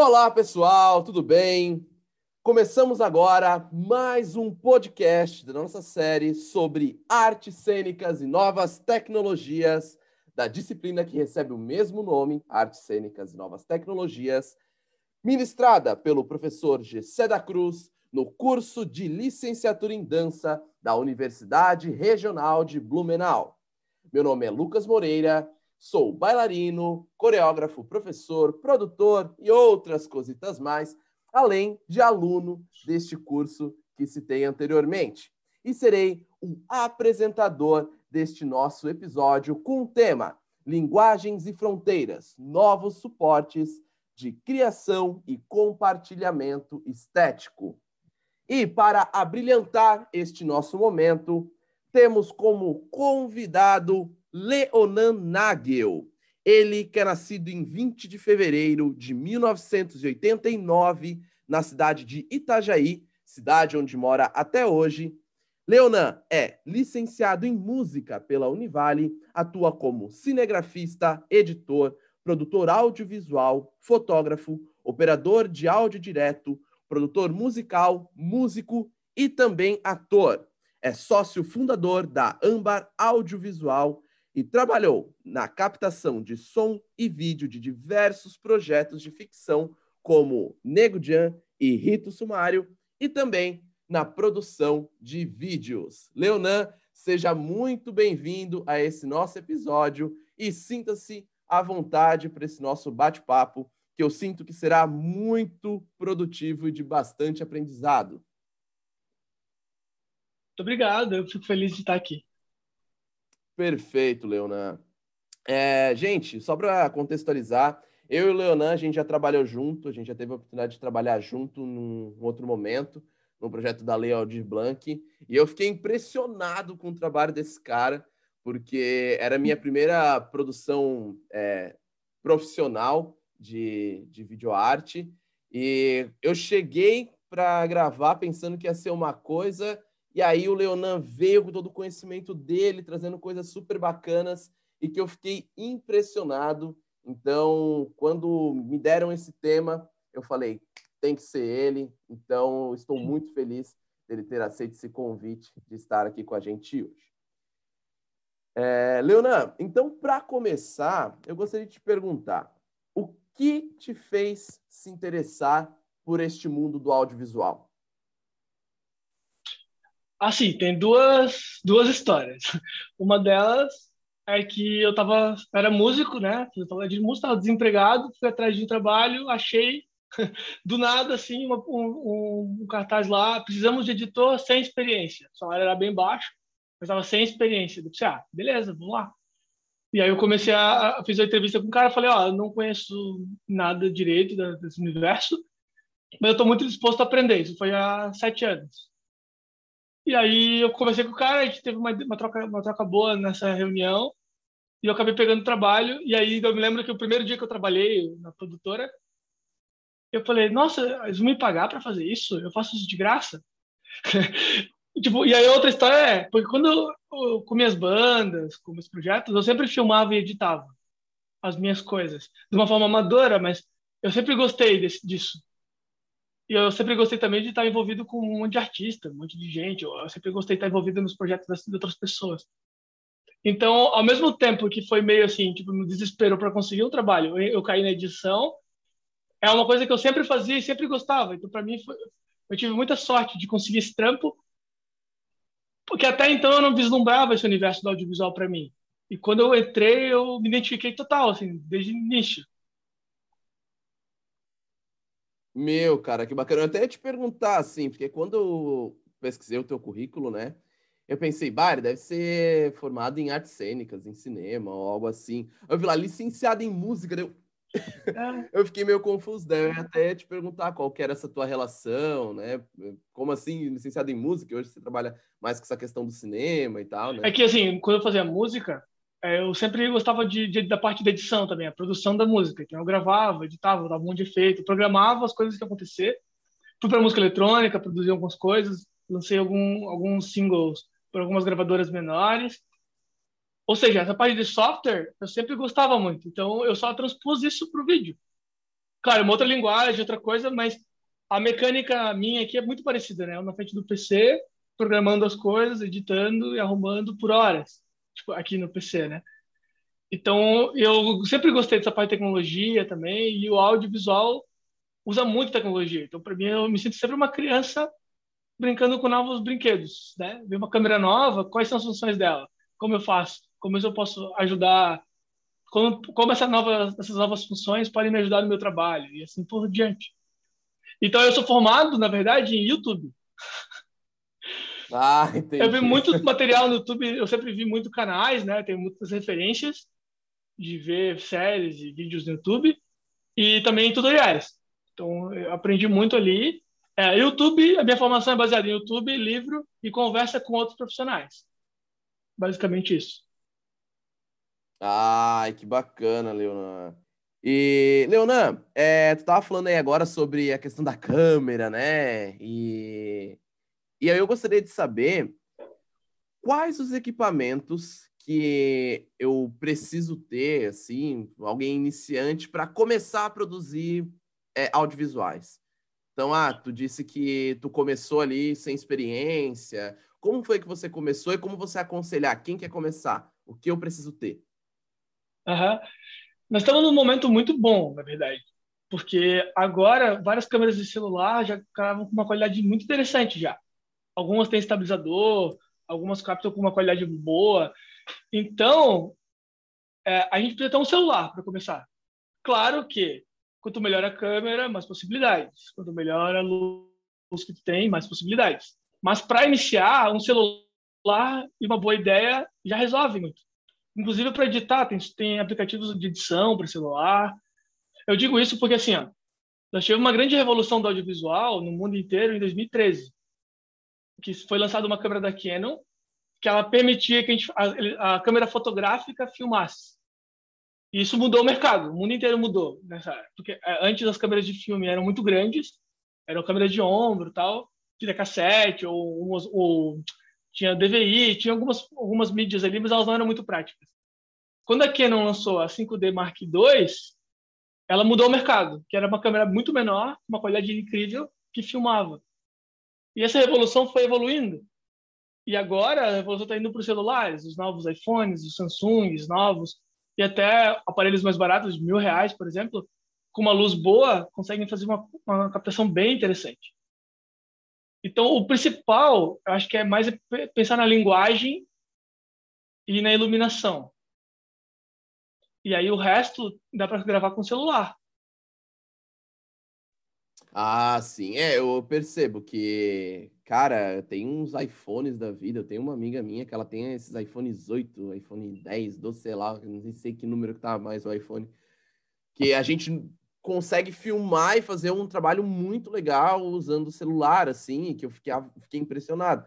Olá, pessoal, tudo bem? Começamos agora mais um podcast da nossa série sobre artes cênicas e novas tecnologias, da disciplina que recebe o mesmo nome, Artes Cênicas e Novas Tecnologias, ministrada pelo professor Gessé da Cruz no curso de licenciatura em dança da Universidade Regional de Blumenau. Meu nome é Lucas Moreira Sou bailarino, coreógrafo, professor, produtor e outras cositas mais, além de aluno deste curso que citei anteriormente. E serei o apresentador deste nosso episódio com o tema Linguagens e Fronteiras Novos Suportes de Criação e Compartilhamento Estético. E para abrilhantar este nosso momento, temos como convidado Leonan Nagel. Ele que é nascido em 20 de fevereiro de 1989 na cidade de Itajaí, cidade onde mora até hoje. Leonan é licenciado em música pela Univale, atua como cinegrafista, editor, produtor audiovisual, fotógrafo, operador de áudio direto, produtor musical, músico e também ator. É sócio fundador da Âmbar Audiovisual e trabalhou na captação de som e vídeo de diversos projetos de ficção, como Nego Jan e Rito Sumário, e também na produção de vídeos. Leonan, seja muito bem-vindo a esse nosso episódio e sinta-se à vontade para esse nosso bate-papo, que eu sinto que será muito produtivo e de bastante aprendizado. Muito obrigado, eu fico feliz de estar aqui. Perfeito, Leonan. É, gente, só para contextualizar, eu e o Leonan, a gente já trabalhou junto, a gente já teve a oportunidade de trabalhar junto num outro momento, no projeto da Lei Aldir Blanc, e eu fiquei impressionado com o trabalho desse cara, porque era a minha primeira produção é, profissional de, de videoarte, e eu cheguei para gravar pensando que ia ser uma coisa, e aí o Leonan veio com todo o conhecimento dele, trazendo coisas super bacanas e que eu fiquei impressionado. Então, quando me deram esse tema, eu falei, tem que ser ele. Então, estou muito feliz dele ter aceito esse convite de estar aqui com a gente hoje. É, Leonan, então, para começar, eu gostaria de te perguntar: o que te fez se interessar por este mundo do audiovisual? Assim, tem duas, duas histórias. Uma delas é que eu tava, era músico, né? Eu tava de música, tava desempregado, fui atrás de um trabalho, achei do nada assim uma, um, um, cartaz lá, precisamos de editor sem experiência. O salário era bem baixo, mas estava sem experiência. Eu pensei, ah, beleza, vamos lá. E aí eu comecei a, a fiz a entrevista com o cara, falei, ó, oh, eu não conheço nada direito desse universo, mas eu estou muito disposto a aprender. Isso foi há sete anos. E aí eu conversei com o cara, a gente teve uma, uma, troca, uma troca boa nessa reunião, e eu acabei pegando trabalho, e aí eu me lembro que o primeiro dia que eu trabalhei na produtora, eu falei, nossa, eles vão me pagar para fazer isso? Eu faço isso de graça? tipo, e aí outra história é, porque quando eu, eu, com minhas bandas, com meus projetos, eu sempre filmava e editava as minhas coisas, de uma forma amadora, mas eu sempre gostei desse, disso. E eu sempre gostei também de estar envolvido com um monte de artista, um monte de gente. Eu sempre gostei de estar envolvido nos projetos de outras pessoas. Então, ao mesmo tempo que foi meio assim, tipo, no desespero para conseguir um trabalho, eu, eu caí na edição. É uma coisa que eu sempre fazia e sempre gostava. Então, para mim, foi, eu tive muita sorte de conseguir esse trampo, porque até então eu não vislumbrava esse universo do audiovisual para mim. E quando eu entrei, eu me identifiquei total, assim, desde o início. Meu, cara, que bacana. Eu até ia te perguntar, assim, porque quando eu pesquisei o teu currículo, né? Eu pensei, bah, deve ser formado em artes cênicas, em cinema, ou algo assim. Eu vi lá, licenciado em música, eu... É. eu fiquei meio confuso, daí eu ia até te perguntar qual que era essa tua relação, né? Como assim, licenciado em música? Hoje você trabalha mais com essa questão do cinema e tal, né? É que, assim, quando eu fazia música, eu sempre gostava de, de, da parte da edição também, a produção da música. Então eu gravava, editava, dava um monte de efeito, programava as coisas que iam acontecer. Fui para música eletrônica, produzi algumas coisas, lancei algum, alguns singles por algumas gravadoras menores. Ou seja, essa parte de software eu sempre gostava muito. Então eu só transpus isso para o vídeo. Claro, uma outra linguagem, outra coisa, mas a mecânica minha aqui é muito parecida, né? Eu na frente do PC, programando as coisas, editando e arrumando por horas, tipo, aqui no PC, né? Então, eu sempre gostei dessa parte de tecnologia também, e o audiovisual usa muito tecnologia. Então, para mim, eu me sinto sempre uma criança brincando com novos brinquedos, né? Ver uma câmera nova, quais são as funções dela? Como eu faço? Como eu posso ajudar? Como, como essa nova, essas novas funções podem me ajudar no meu trabalho? E assim por diante. Então, eu sou formado, na verdade, em YouTube. Ah, entendi. Eu vi muito material no YouTube, eu sempre vi muito canais, né? Tenho muitas referências de ver séries e vídeos no YouTube e também tutoriais. Então, eu aprendi muito ali. É, YouTube, a minha formação é baseada em YouTube, livro e conversa com outros profissionais. Basicamente isso. Ai, que bacana, Leonan. E, Leonan, é, tu estava falando aí agora sobre a questão da câmera, né? E, e aí eu gostaria de saber quais os equipamentos que eu preciso ter, assim, alguém iniciante para começar a produzir é, audiovisuais? Então, ah, tu disse que tu começou ali sem experiência. Como foi que você começou e como você aconselhar? Quem quer começar? O que eu preciso ter? Uhum. Nós estamos num momento muito bom, na verdade, porque agora várias câmeras de celular já gravam com uma qualidade muito interessante já. Algumas têm estabilizador, algumas captam com uma qualidade boa. Então, é, a gente precisa ter um celular para começar. Claro que quanto melhor a câmera, mais possibilidades. Quanto melhor a luz que tem, mais possibilidades. Mas para iniciar, um celular e uma boa ideia já resolve muito. Inclusive para editar, tem, tem aplicativos de edição para celular. Eu digo isso porque assim, ó, nós tivemos uma grande revolução do audiovisual no mundo inteiro em 2013, que foi lançada uma câmera da Canon que ela permitia que a, gente, a, a câmera fotográfica filmasse. E isso mudou o mercado, o mundo inteiro mudou nessa porque é, antes as câmeras de filme eram muito grandes, eram câmeras de ombro, tal, tinha cassete ou, ou, ou, tinha DVI, tinha algumas algumas mídias ali, mas elas não eram muito práticas. Quando a Canon lançou a 5D Mark II, ela mudou o mercado, que era uma câmera muito menor, uma qualidade incrível que filmava. E essa revolução foi evoluindo. E agora a revolução está indo para os celulares, os novos iPhones, os Samsungs novos, e até aparelhos mais baratos, de mil reais, por exemplo, com uma luz boa, conseguem fazer uma, uma captação bem interessante. Então, o principal, eu acho que é mais pensar na linguagem e na iluminação. E aí o resto dá para gravar com celular. Ah, sim. É, eu percebo que, cara, tem uns iPhones da vida. Eu tenho uma amiga minha que ela tem esses iPhones 8, iPhone 10, 12, sei lá, não sei que número que tá mais o iPhone. Que a gente consegue filmar e fazer um trabalho muito legal usando o celular, assim, que eu fiquei, fiquei impressionado.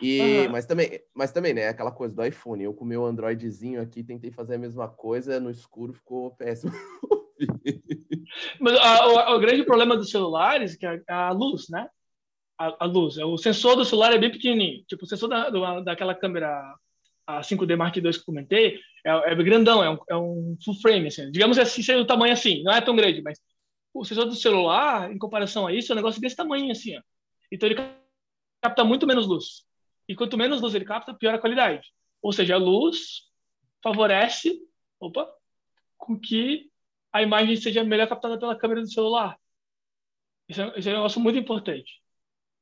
E, uhum. mas também, mas também, né, aquela coisa do iPhone. Eu com o meu Androidzinho aqui tentei fazer a mesma coisa, no escuro ficou péssimo. Mas a, o, o, grande problema dos celulares é, é a luz, né? A, a, luz. O sensor do celular é bem pequenininho. Tipo, o sensor da, do, daquela câmera a 5D Mark II que eu comentei é, é grandão, é um, é um, full frame, assim. Digamos assim, seja o tamanho assim. Não é tão grande, mas o sensor do celular, em comparação a isso, é um negócio desse tamanho, assim, ó. Então ele capta muito menos luz. E quanto menos luz ele capta, pior a qualidade. Ou seja, a luz favorece, opa, com que a imagem seja melhor captada pela câmera do celular. Isso é, isso é um negócio muito importante.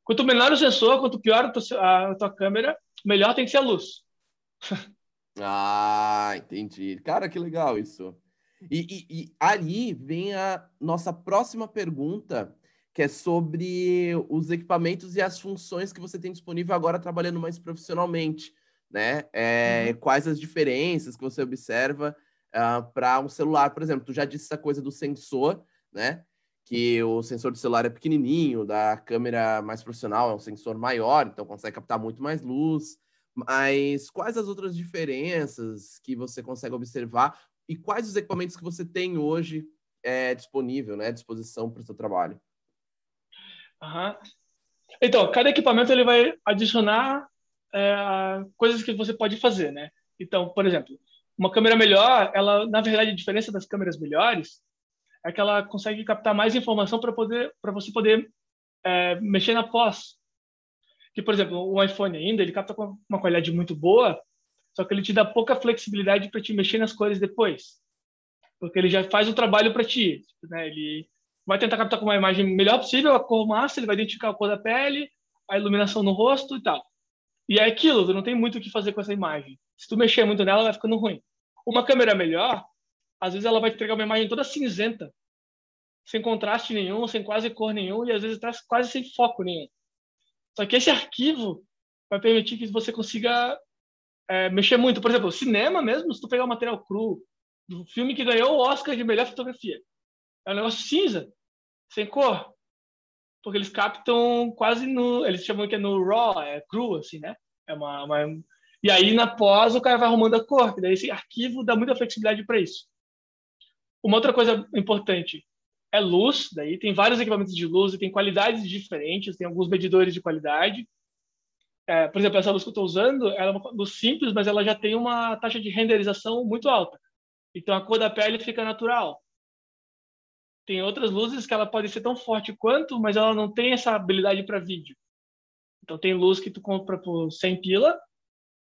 Quanto menor o sensor, quanto pior a tua, a tua câmera, melhor tem que ser a luz. ah, entendi. Cara, que legal isso. E, e, e ali vem a nossa próxima pergunta, que é sobre os equipamentos e as funções que você tem disponível agora trabalhando mais profissionalmente, né? É, uhum. Quais as diferenças que você observa uh, ah, para um celular, por exemplo. Tu já disse essa coisa do sensor, né? Que o sensor do celular é pequenininho, da câmera mais profissional é um sensor maior, então consegue captar muito mais luz. Mas quais as outras diferenças que você consegue observar e quais os equipamentos que você tem hoje é, disponível, né, à disposição para o seu trabalho? Uhum. Então, cada equipamento ele vai adicionar é, coisas que você pode fazer, né? Então, por exemplo, uma câmera melhor, ela, na verdade, a diferença das câmeras melhores é que ela consegue captar mais informação para poder para você poder é, mexer na pós. Que, por exemplo, o iPhone ainda, ele capta com uma qualidade muito boa, só que ele te dá pouca flexibilidade para te mexer nas cores depois. Porque ele já faz o trabalho para ti. Né? Ele vai tentar captar com uma imagem melhor possível, a cor massa, ele vai identificar a cor da pele, a iluminação no rosto e tal. E é aquilo, tu não tem muito o que fazer com essa imagem. Se tu mexer muito nela, vai ficando ruim. Uma câmera melhor, às vezes ela vai entregar uma imagem toda cinzenta, sem contraste nenhum, sem quase cor nenhum, e às vezes está quase sem foco nenhum. Só que esse arquivo vai permitir que você consiga é, mexer muito. Por exemplo, cinema mesmo, se tu pegar o material cru do filme que ganhou o Oscar de melhor fotografia, é um negócio cinza, sem cor, porque eles captam quase no, eles chamam que é no raw, é cru assim, né? É uma, uma e aí na pós o cara vai arrumando a cor, que daí esse arquivo dá muita flexibilidade para isso. Uma outra coisa importante, é luz, daí tem vários equipamentos de luz e tem qualidades diferentes, tem alguns medidores de qualidade. É, por exemplo, essa luz que eu estou usando, ela é uma luz simples, mas ela já tem uma taxa de renderização muito alta. Então a cor da pele fica natural. Tem outras luzes que ela pode ser tão forte quanto, mas ela não tem essa habilidade para vídeo. Então tem luz que tu compra por 100 pila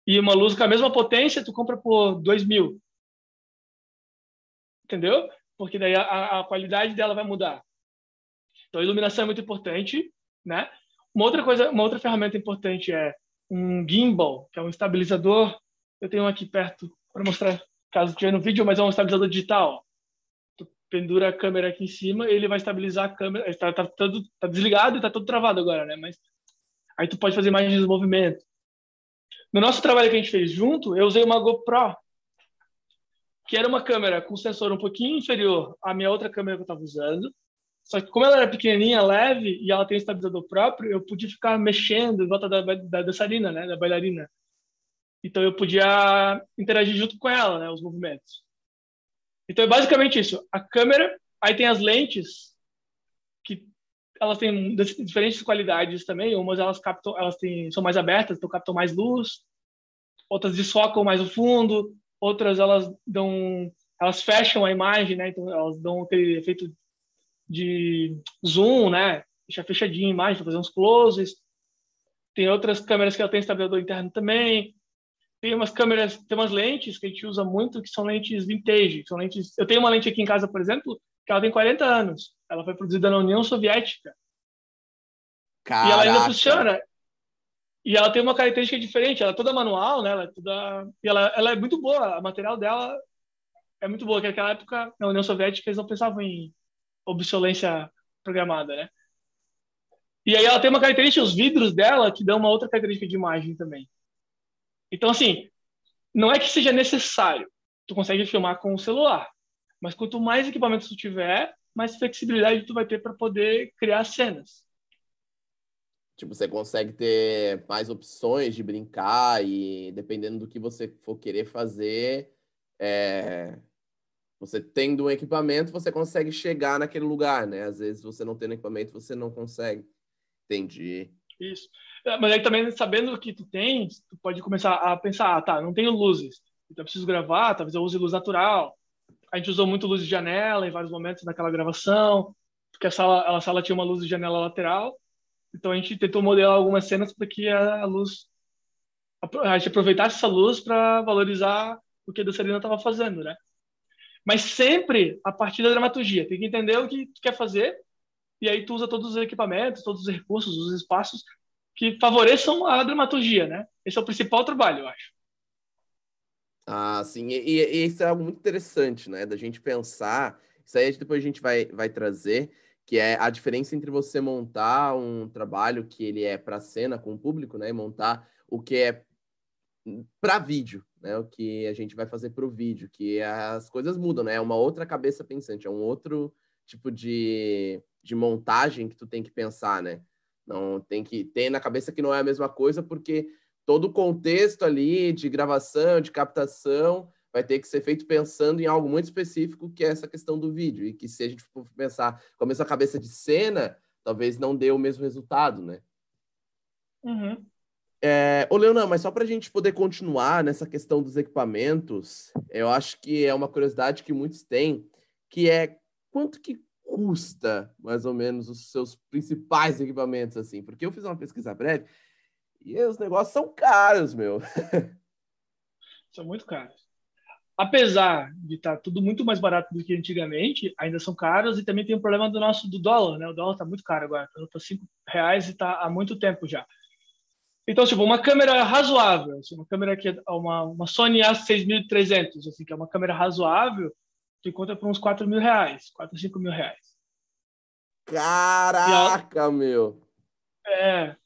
e uma luz com a mesma potência tu compra por 2 mil. Entendeu? porque daí a, a qualidade dela vai mudar. Então, a iluminação é muito importante, né? Uma outra coisa, uma outra ferramenta importante é um gimbal, que é um estabilizador. Eu tenho um aqui perto para mostrar, caso tiver no vídeo, mas é um estabilizador digital. Tu pendura a câmera aqui em cima ele vai estabilizar a câmera. Está tá, tá, tá desligado está todo travado agora, né? Mas aí tu pode fazer imagens de movimento. No nosso trabalho que a gente fez junto, eu usei uma GoPro que era uma câmera com sensor um pouquinho inferior à minha outra câmera que eu estava usando. Só que como ela era pequenininha, leve e ela tem um estabilizador próprio, eu podia ficar mexendo em volta da, da dançarina, né, da bailarina. Então eu podia interagir junto com ela, né, os movimentos. Então é basicamente isso. A câmera, aí tem as lentes elas têm diferentes qualidades também. Umas elas captam, elas têm, são mais abertas, então captam mais luz. Outras desfocam mais o fundo outras elas dão, elas fecham a imagem, né? Então elas dão aquele efeito de zoom, né? Deixa fechadinha a imagem para fazer uns closes. Tem outras câmeras que ela tem estabilizador interno também. Tem umas câmeras, tem umas lentes que a gente usa muito que são lentes vintage, são lentes. Eu tenho uma lente aqui em casa, por exemplo, que ela tem 40 anos. Ela foi produzida na União Soviética. Caraca. E ela ainda funciona. E ela tem uma característica diferente, ela é toda manual, né? Ela é toda e ela, ela é muito boa, o material dela é muito boa, que naquela época na União Soviética eles não pensavam em obsolência programada, né? E aí ela tem uma característica, os vidros dela que dão uma outra característica de imagem também. Então assim, não é que seja necessário, tu consegue filmar com o celular, mas quanto mais equipamentos tu tiver, mais flexibilidade tu vai ter para poder criar cenas. Tipo, você consegue ter mais opções de brincar e dependendo do que você for querer fazer, é... você tendo um equipamento, você consegue chegar naquele lugar, né? Às vezes você não tendo equipamento, você não consegue. Entendi. Isso. É, mas aí também, sabendo o que tu tens, tu pode começar a pensar, ah, tá, não tenho luzes, então eu preciso gravar, talvez eu use luz natural. A gente usou muito luz de janela em vários momentos daquela gravação, porque a sala, a sala tinha uma luz de janela lateral, então a gente tentou modelar algumas cenas para que a luz a gente aproveitasse essa luz para valorizar o que a dançarina estava fazendo, né? Mas sempre a partir da dramaturgia. Tem que entender o que tu quer fazer e aí tu usa todos os equipamentos, todos os recursos, os espaços que favoreçam a dramaturgia, né? Esse é o principal trabalho, eu acho. Ah, sim. E, e, isso é algo muito interessante, né? Da gente pensar. Isso aí depois a gente vai, vai trazer que é a diferença entre você montar um trabalho que ele é para cena com o público, né, e montar o que é para vídeo, né, o que a gente vai fazer para o vídeo, que as coisas mudam, né, é uma outra cabeça pensante, é um outro tipo de, de montagem que tu tem que pensar, né, não tem que ter na cabeça que não é a mesma coisa, porque todo o contexto ali de gravação, de captação, vai ter que ser feito pensando em algo muito específico, que é essa questão do vídeo. E que se a gente for pensar com a mesma cabeça de cena, talvez não dê o mesmo resultado, né? Uhum. É, ô, Leonan, mas só para a gente poder continuar nessa questão dos equipamentos, eu acho que é uma curiosidade que muitos têm, que é quanto que custa, mais ou menos, os seus principais equipamentos, assim? Porque eu fiz uma pesquisa breve e os negócios são caros, meu. São muito caros. Apesar de estar tá tudo muito mais barato do que antigamente, ainda são caros e também tem o problema do nosso do dólar, né? O dólar está muito caro agora, está cinco reais e está há muito tempo já. Então, tipo, uma câmera razoável, assim, uma câmera que é uma, uma Sony A6300, assim, que é uma câmera razoável, tu encontra por uns 4 mil reais, 4, 5 mil reais. Caraca, ela, meu! É.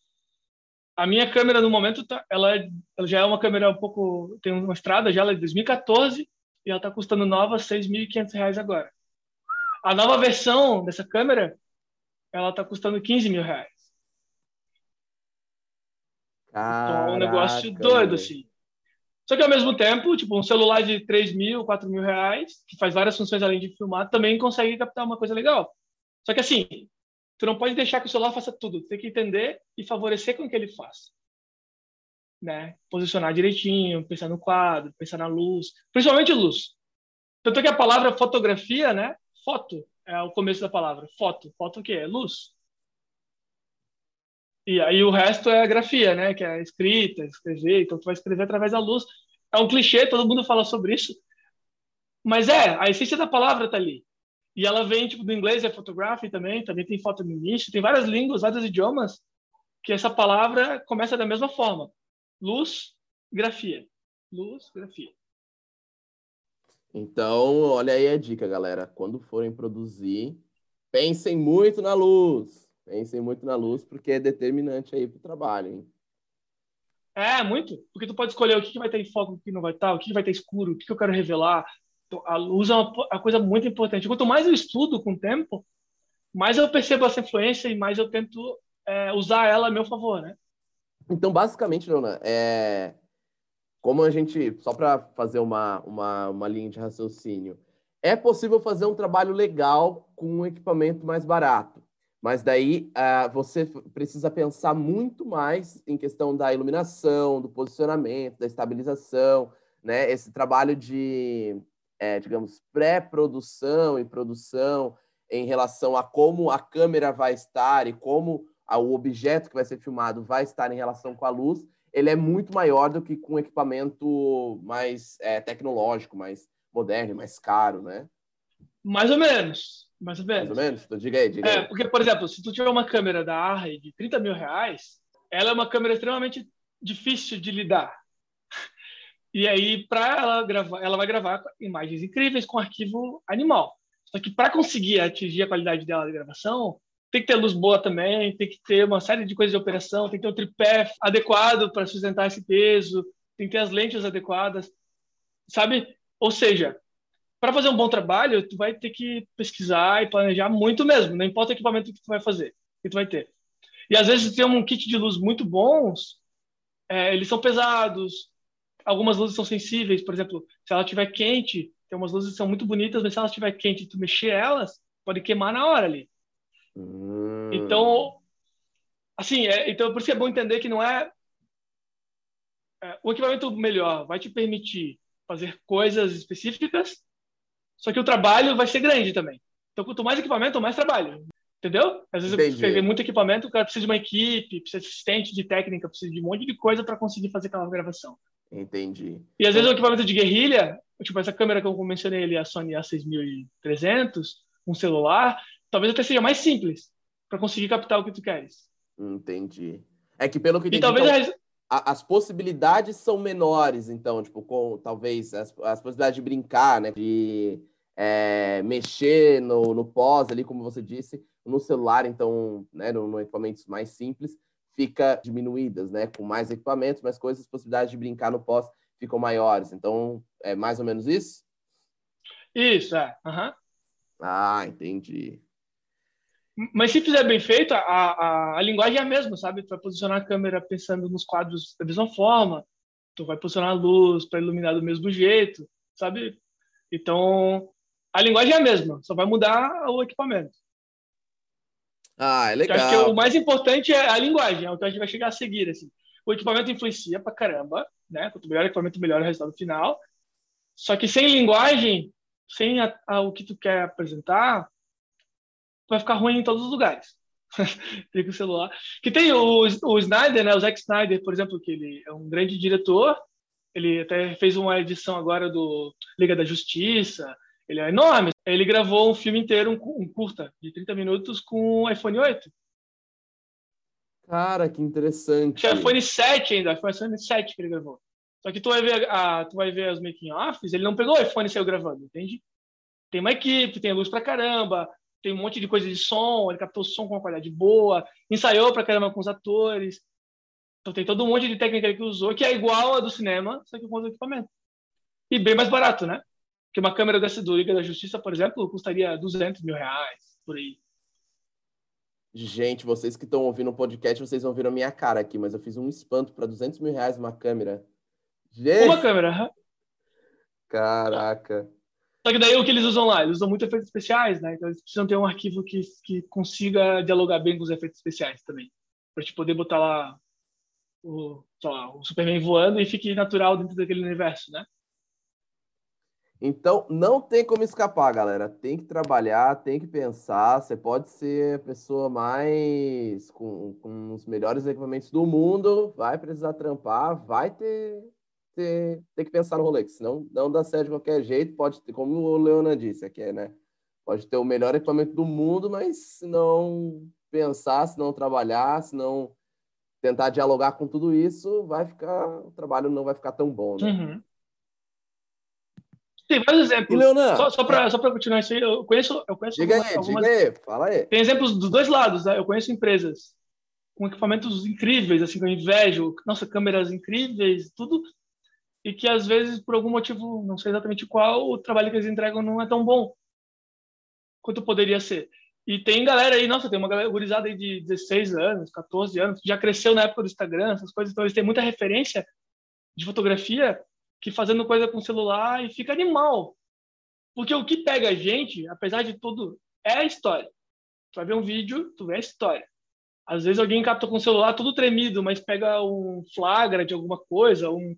A minha câmera, no momento, tá, ela, é, ela, já é uma câmera um pouco... Tem uma estrada já, ela é de 2014, e ela está custando nova 6.500 reais agora. A nova versão dessa câmera, ela está custando 15 mil reais. Caraca, então é um negócio doido, assim. Só que ao mesmo tempo, tipo, um celular de 3 mil, 4 mil reais, que faz várias funções além de filmar, também consegue captar uma coisa legal. Só que assim, tu não pode deixar que o celular faça tudo. Tu tem que entender e favorecer com que ele faça. Né? Posicionar direitinho, pensar no quadro, pensar na luz, principalmente luz. Tanto que a palavra fotografia, né? Foto é o começo da palavra. Foto. Foto o quê? É luz. E aí o resto é a grafia, né? Que é escrita, escrever. Então tu vai escrever através da luz. É um clichê, todo mundo fala sobre isso. Mas é, a essência da palavra tá ali. E ela vem, tipo, do inglês é photography também, também tem foto no início, tem várias línguas, vários idiomas, que essa palavra começa da mesma forma. Luz, grafia. Luz, grafia. Então, olha aí a dica, galera. Quando forem produzir, pensem muito na luz. Pensem muito na luz, porque é determinante aí para o trabalho, hein? É, muito. Porque tu pode escolher o que, que vai ter em foco, o que não vai estar, o que, que vai ter escuro, o que, que eu quero revelar. Então, a luz é uma, uma, coisa muito importante. Quanto mais eu estudo com o tempo, mais eu percebo essa influência e mais eu tento é, usar ela a meu favor, né? Então, basicamente, Leona, é... como a gente, só para fazer uma, uma, uma linha de raciocínio, é possível fazer um trabalho legal com um equipamento mais barato. Mas daí uh, você precisa pensar muito mais em questão da iluminação, do posicionamento, da estabilização, né? Esse trabalho de, é, digamos, pré-produção e produção em relação a como a câmera vai estar e como a, o objeto que vai ser filmado vai estar em relação com a luz, ele é muito maior do que com equipamento mais é, tecnológico, mais moderno, mais caro, né? Mais ou menos. Mais ou menos. Mais ou menos? Então, diga aí, diga é, aí. porque, por exemplo, se tu tiver uma câmera da Arri de 30 mil reais, ela é uma câmera extremamente difícil de lidar. E aí, para ela gravar, ela vai gravar imagens incríveis com arquivo animal. Só que para conseguir atingir a qualidade dela de gravação, tem que ter luz boa também, tem que ter uma série de coisas de operação, tem que ter um tripé adequado para sustentar esse peso, tem que ter as lentes adequadas, sabe? Ou seja, para fazer um bom trabalho, tu vai ter que pesquisar e planejar muito mesmo, não importa o equipamento que tu vai fazer, que tu vai ter. E às vezes tem um kit de luz muito bons, é, eles são pesados, algumas luzes são sensíveis, por exemplo, se ela estiver quente, tem umas luzes que são muito bonitas, mas se ela estiver quente e tu mexer elas, pode queimar na hora ali. Hum. Então, assim, é, então por isso é bom entender que não é, é o equipamento melhor vai te permitir fazer coisas específicas só que o trabalho vai ser grande também. Então, quanto mais equipamento, mais trabalho. Entendeu? Às vezes Entendi. você tem muito equipamento, o cara precisa de uma equipe, precisa de assistente de técnica, precisa de um monte de coisa para conseguir fazer aquela gravação. Entendi. E às vezes o equipamento de guerrilha, tipo essa câmera que eu mencionei ali, a Sony A6300, um celular, talvez até seja mais simples para conseguir captar o que tu queres. Entendi. É que pelo que entendi, talvez então, a, as possibilidades são menores, então, tipo, com talvez as, as possibilidades de brincar, né? De é, mexer no, no pós ali, como você disse, no celular, então, né, no, no equipamentos mais simples, fica diminuídas, né? Com mais equipamentos, mais coisas, as possibilidades de brincar no pós ficam maiores. Então, é mais ou menos isso? Isso, é. Uhum. Ah, entendi. Mas se fizer bem feito, a, a, a linguagem é a mesma, sabe? Tu vai posicionar a câmera pensando nos quadros da mesma forma, tu vai posicionar a luz para iluminar do mesmo jeito, sabe? Então, a linguagem é a mesma, só vai mudar o equipamento. Ah, é legal. Eu acho que o mais importante é a linguagem, é o que a gente vai chegar a seguir, assim. O equipamento influencia pra caramba, né? Quanto melhor o equipamento, melhor o resultado final. Só que sem linguagem, sem a, a, o que tu quer apresentar, vai ficar ruim em todos os lugares. Fica o celular. Que tem o, o Snyder, né? O Zack Snyder, por exemplo, que ele é um grande diretor. Ele até fez uma edição agora do Liga da Justiça. Ele é enorme. Ele gravou um filme inteiro, um, um curta, de 30 minutos, com o iPhone 8. Cara, que interessante. Tinha iPhone 7 ainda, foi o iPhone 7 que ele gravou. Só que tu vai ver, a, tu vai ver as making offs, ele não pegou o iPhone e saiu gravando, entende? Tem uma equipe, tem luz pra caramba, tem um monte de coisa de som, ele captou o som com uma qualidade boa, ensaiou pra caramba com os atores. Então tem todo um monte de técnica que usou, que é igual a do cinema, só que com outro equipamento. E bem mais barato, né? Porque uma câmera dessa do Liga da Justiça, por exemplo, custaria 200 mil reais, por aí. Gente, vocês que estão ouvindo o podcast, vocês vão ver a minha cara aqui, mas eu fiz um espanto para 200 mil reais uma câmera. Gente... Uma câmera. Caraca. Só que daí o que eles usam lá? Eles usam muito efeitos especiais, né? Então eles precisam ter um arquivo que, que consiga dialogar bem com os efeitos especiais também. Para te poder botar lá o, lá o Superman voando e fique natural dentro daquele universo, né? Então, não tem como escapar, galera. Tem que trabalhar, tem que pensar. Você pode ser a pessoa mais com, com os melhores equipamentos do mundo, vai precisar trampar, vai ter, ter, ter que pensar no rolê, senão não dá certo de qualquer jeito. Pode ter, como o Leona disse aqui, né? Pode ter o melhor equipamento do mundo, mas se não pensar, se não trabalhar, se não tentar dialogar com tudo isso, vai ficar, o trabalho não vai ficar tão bom, né? Uhum. Tem vários exemplos. Leonan, só, só para só continuar isso aí, eu conheço. Eu conheço diga algumas, aí, algumas... diga aí, fala aí. Tem exemplos dos dois lados, né? Eu conheço empresas com equipamentos incríveis, assim, que eu invejo, nossa, câmeras incríveis, tudo, e que às vezes, por algum motivo, não sei exatamente qual, o trabalho que eles entregam não é tão bom quanto poderia ser. E tem galera aí, nossa, tem uma galera gurizada aí de 16 anos, 14 anos, que já cresceu na época do Instagram, essas coisas, então eles têm muita referência de fotografia que fazendo coisa com celular e fica animal. Porque o que pega a gente, apesar de tudo, é a história. Tu vai ver um vídeo, tu vê a história. Às vezes alguém capta com o celular tudo tremido, mas pega um flagra de alguma coisa, um,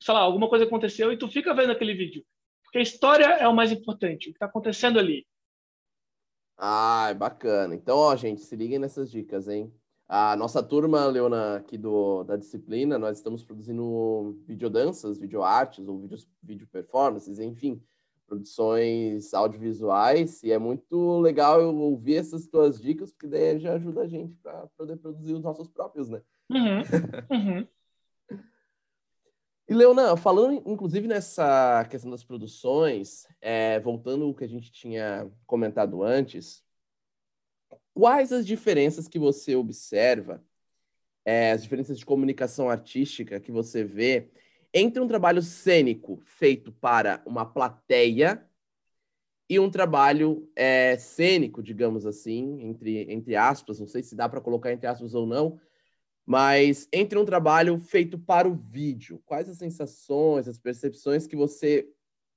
sei lá, alguma coisa aconteceu e tu fica vendo aquele vídeo. Porque a história é o mais importante, o que está acontecendo ali. Ah, bacana. Então, ó, gente, se liguem nessas dicas, hein? A nossa turma, Leona, aqui do, da disciplina, nós estamos produzindo videodanças, videoartes ou vídeos, vídeo performances, enfim, produções audiovisuais. E é muito legal eu ouvir essas tuas dicas, porque daí já ajuda a gente para poder produzir os nossos próprios, né? Uhum, uhum. E, Leona, falando inclusive nessa questão das produções, é, voltando ao que a gente tinha comentado antes, quais as diferenças que você observa, é, as diferenças de comunicação artística que você vê entre um trabalho cênico feito para uma plateia e um trabalho é, cênico, digamos assim, entre, entre aspas, não sei se dá para colocar entre aspas ou não, mas entre um trabalho feito para o vídeo, quais as sensações, as percepções que você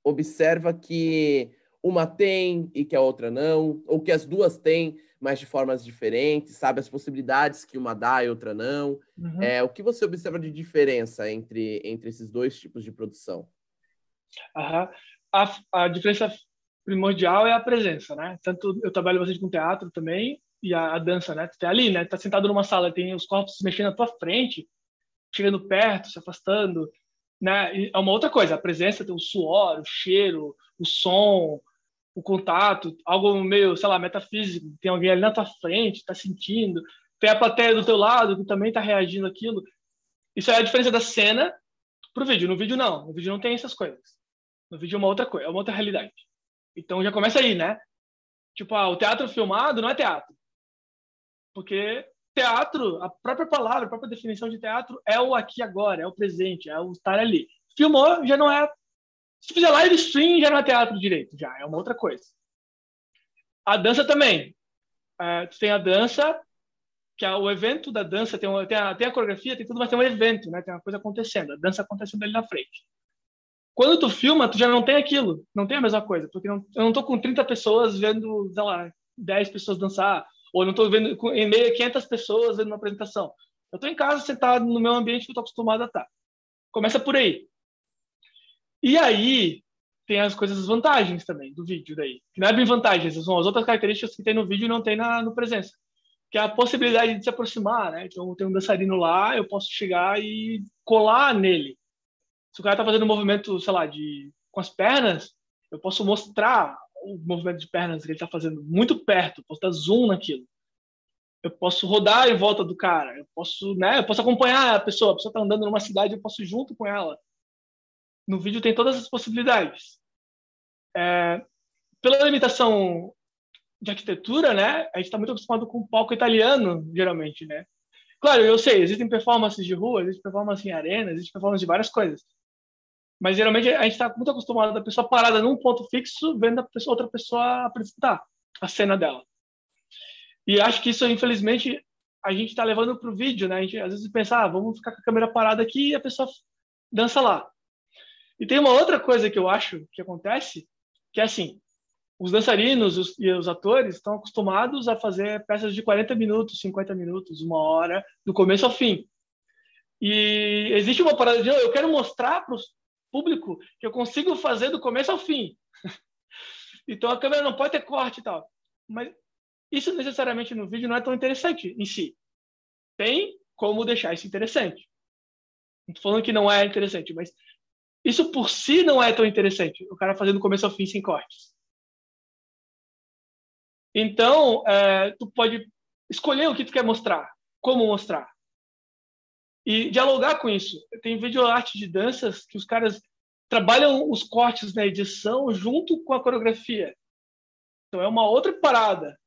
observa que uma tem e que a outra não, ou que as duas têm, mas de formas diferentes, sabe? As possibilidades que uma dá e outra não. Uhum. É, o que você observa de diferença entre, entre esses dois tipos de produção? Uhum. A, a diferença primordial é a presença, né? Tanto eu trabalho bastante com teatro também e a, a dança, né? Tu tá ali, né? Tu tá sentado numa sala, tem os corpos se mexendo na tua frente, chegando perto, se afastando, né? E é uma outra coisa, a presença tem o suor, o cheiro, o som, o contato, algo meio, sei lá, metafísico, tem alguém ali na tua frente, tá sentindo, tem a plateia do teu lado que também tá reagindo aquilo. Isso é a diferença da cena pro vídeo. No vídeo não, no vídeo não tem essas coisas. No vídeo é uma outra coisa, é uma outra realidade. Então já começa aí, né? Tipo, ah, o teatro filmado não é teatro. Porque teatro, a própria palavra, a própria definição de teatro é o aqui agora, é o presente, é o estar ali. Filmou já não é se fizer live stream, já não é teatro direito, já é uma outra coisa. A dança também. É, tu tem a dança, que é o evento da dança, tem, tem, a, tem a coreografia, tem tudo, mas tem um evento, né? Tem uma coisa acontecendo, a dança acontecendo ali na frente. Quando tu filma, tu já não tem aquilo, não tem a mesma coisa, porque não, eu não tô com 30 pessoas vendo, sei lá, 10 pessoas dançar, ou não tô vendo em meio a 500 pessoas vendo uma apresentação. Eu tô em casa sentado no meu ambiente que eu tô acostumado a estar. Começa por aí. E aí, tem as coisas, as vantagens também do vídeo daí. Que não é bem vantagens, são as outras características que tem no vídeo e não tem na no presença. Que é a possibilidade de se aproximar, né? Então, tem um dançarino lá, eu posso chegar e colar nele. Se o cara tá fazendo um movimento, sei lá, de com as pernas, eu posso mostrar o movimento de pernas que ele está fazendo muito perto, posso dar zoom naquilo. Eu posso rodar em volta do cara, eu posso, né, eu posso acompanhar a pessoa, a pessoa está andando numa cidade, eu posso ir junto com ela. No vídeo tem todas as possibilidades. É, pela limitação de arquitetura, né, a gente está muito acostumado com o palco italiano, geralmente, né. Claro, eu sei, existem performances de rua, existem performances em arena, existem performances de várias coisas. Mas geralmente a gente está muito acostumado a pessoa parada num ponto fixo, vendo pessoa, outra pessoa apresentar a cena dela. E acho que isso, infelizmente, a gente está levando para o vídeo, né? A gente às vezes pensa, ah, vamos ficar com a câmera parada aqui e a pessoa dança lá. E tem uma outra coisa que eu acho que acontece, que é assim, os dançarinos os, e os atores estão acostumados a fazer peças de 40 minutos, 50 minutos, uma hora, do começo ao fim. E existe uma parada de, eu quero mostrar para os público que eu consigo fazer do começo ao fim. então a câmera não pode ter corte e tal. Mas isso necessariamente no vídeo não é tão interessante em si. Tem como deixar isso interessante. Não falando que não é interessante, mas isso por si não é tão interessante. O cara fazendo do começo ao fim sem cortes. Então, é, tu pode escolher o que tu quer mostrar, como mostrar e dialogar com isso. Tem vídeo arte de danças que os caras trabalham os cortes na edição junto com a coreografia. Então é uma outra parada.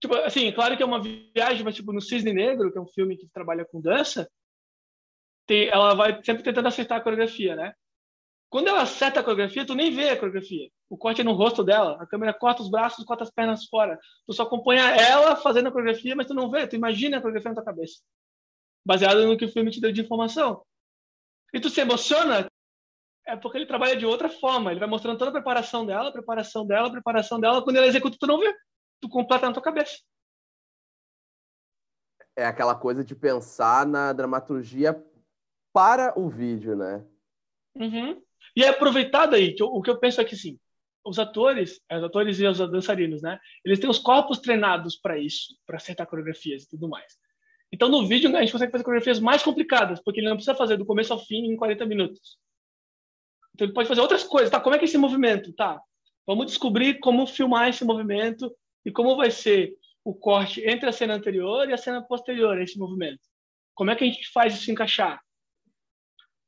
Tipo, assim, claro que é uma viagem, mas tipo no Cisne Negro, que é um filme que trabalha com dança, tem, ela vai sempre tentando acertar a coreografia, né? Quando ela acerta a coreografia, tu nem vê a coreografia. O corte é no rosto dela, a câmera corta os braços, corta as pernas fora. Tu só acompanha ela fazendo a coreografia, mas tu não vê, tu imagina a coreografia na tua cabeça baseado no que o filme te deu de informação. E tu se emociona é porque ele trabalha de outra forma. Ele vai mostrando toda a preparação dela, a preparação dela, a preparação dela. Quando ele executa, tu não vê. Tu completa na tua cabeça. É aquela coisa de pensar na dramaturgia para o vídeo, né? Uhum. E é aproveitado aí, que eu, o que eu penso é que, sim, os atores, os atores e os dançarinos, né? Eles têm os corpos treinados para isso, para acertar coreografias e tudo mais. Então, no vídeo, a gente consegue fazer coreografias mais complicadas, porque ele não precisa fazer do começo ao fim em 40 minutos. Então, ele pode fazer outras coisas. Tá, como é que é esse movimento? Tá, vamos descobrir como filmar esse movimento e como vai ser o corte entre a cena anterior e a cena posterior esse movimento. Como é que a gente faz isso encaixar?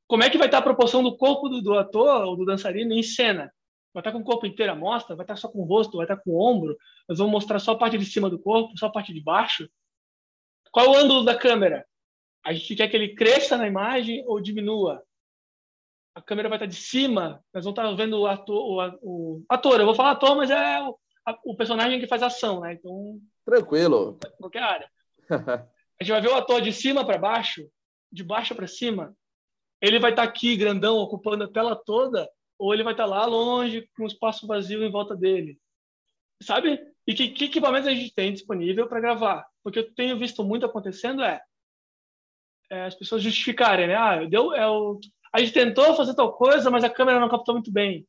Como é que vai estar a proporção do corpo do, do ator ou do dançarino em cena? Vai estar com o corpo inteiro à mostra? Vai estar só com o rosto? Vai estar com o ombro? Nós vamos mostrar só a parte de cima do corpo, só a parte de baixo? Qual o ângulo da câmera? A gente quer que ele cresça na imagem ou diminua? A câmera vai estar de cima, nós vamos estar vendo o ator, o, o ator, eu vou falar ator, mas é o, a, o personagem que faz ação, né? Então, tranquilo. Qualquer área. a gente vai ver o ator de cima para baixo, de baixo para cima. Ele vai estar aqui grandão, ocupando a tela toda, ou ele vai estar lá longe, com um espaço vazio em volta dele. Sabe? E que, que equipamentos a gente tem disponível para gravar? Porque eu tenho visto muito acontecendo é, é, as pessoas justificarem, né? Ah, deu, é o, a gente tentou fazer tal coisa, mas a câmera não captou muito bem.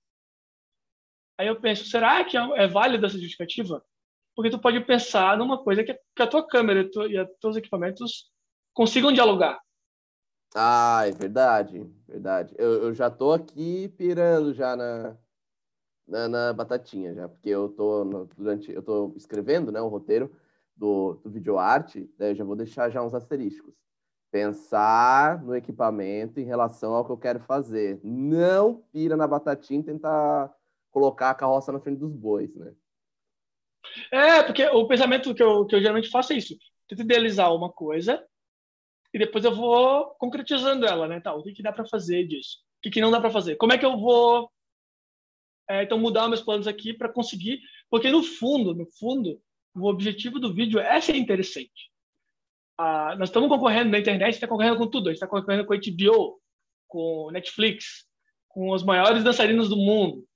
Aí eu penso, será que é, é válida essa justificativa? Porque tu pode pensar numa coisa que, que a tua câmera e, tu, e os teus equipamentos consigam dialogar. Ah, é verdade, verdade. Eu, eu já tô aqui pirando já na, na, na, batatinha já, porque eu tô no, durante eu tô escrevendo, né, o roteiro do, do vídeo arte, né, eu já vou deixar já uns asterísticos. Pensar no equipamento em relação ao que eu quero fazer. Não pira na batatinha e tentar colocar a carroça na frente dos bois, né? É, porque o pensamento que eu, que eu geralmente faço é isso. Tento idealizar uma coisa e depois eu vou concretizando ela, né? Tá, o que, que dá para fazer disso? O que, que não dá para fazer? Como é que eu vou é, então mudar meus planos aqui para conseguir, porque no fundo, no fundo, o objetivo do vídeo é ser interessante. Ah, nós estamos concorrendo na internet, está concorrendo com tudo. A gente está concorrendo com a HBO, com Netflix, com os maiores dançarinos do mundo.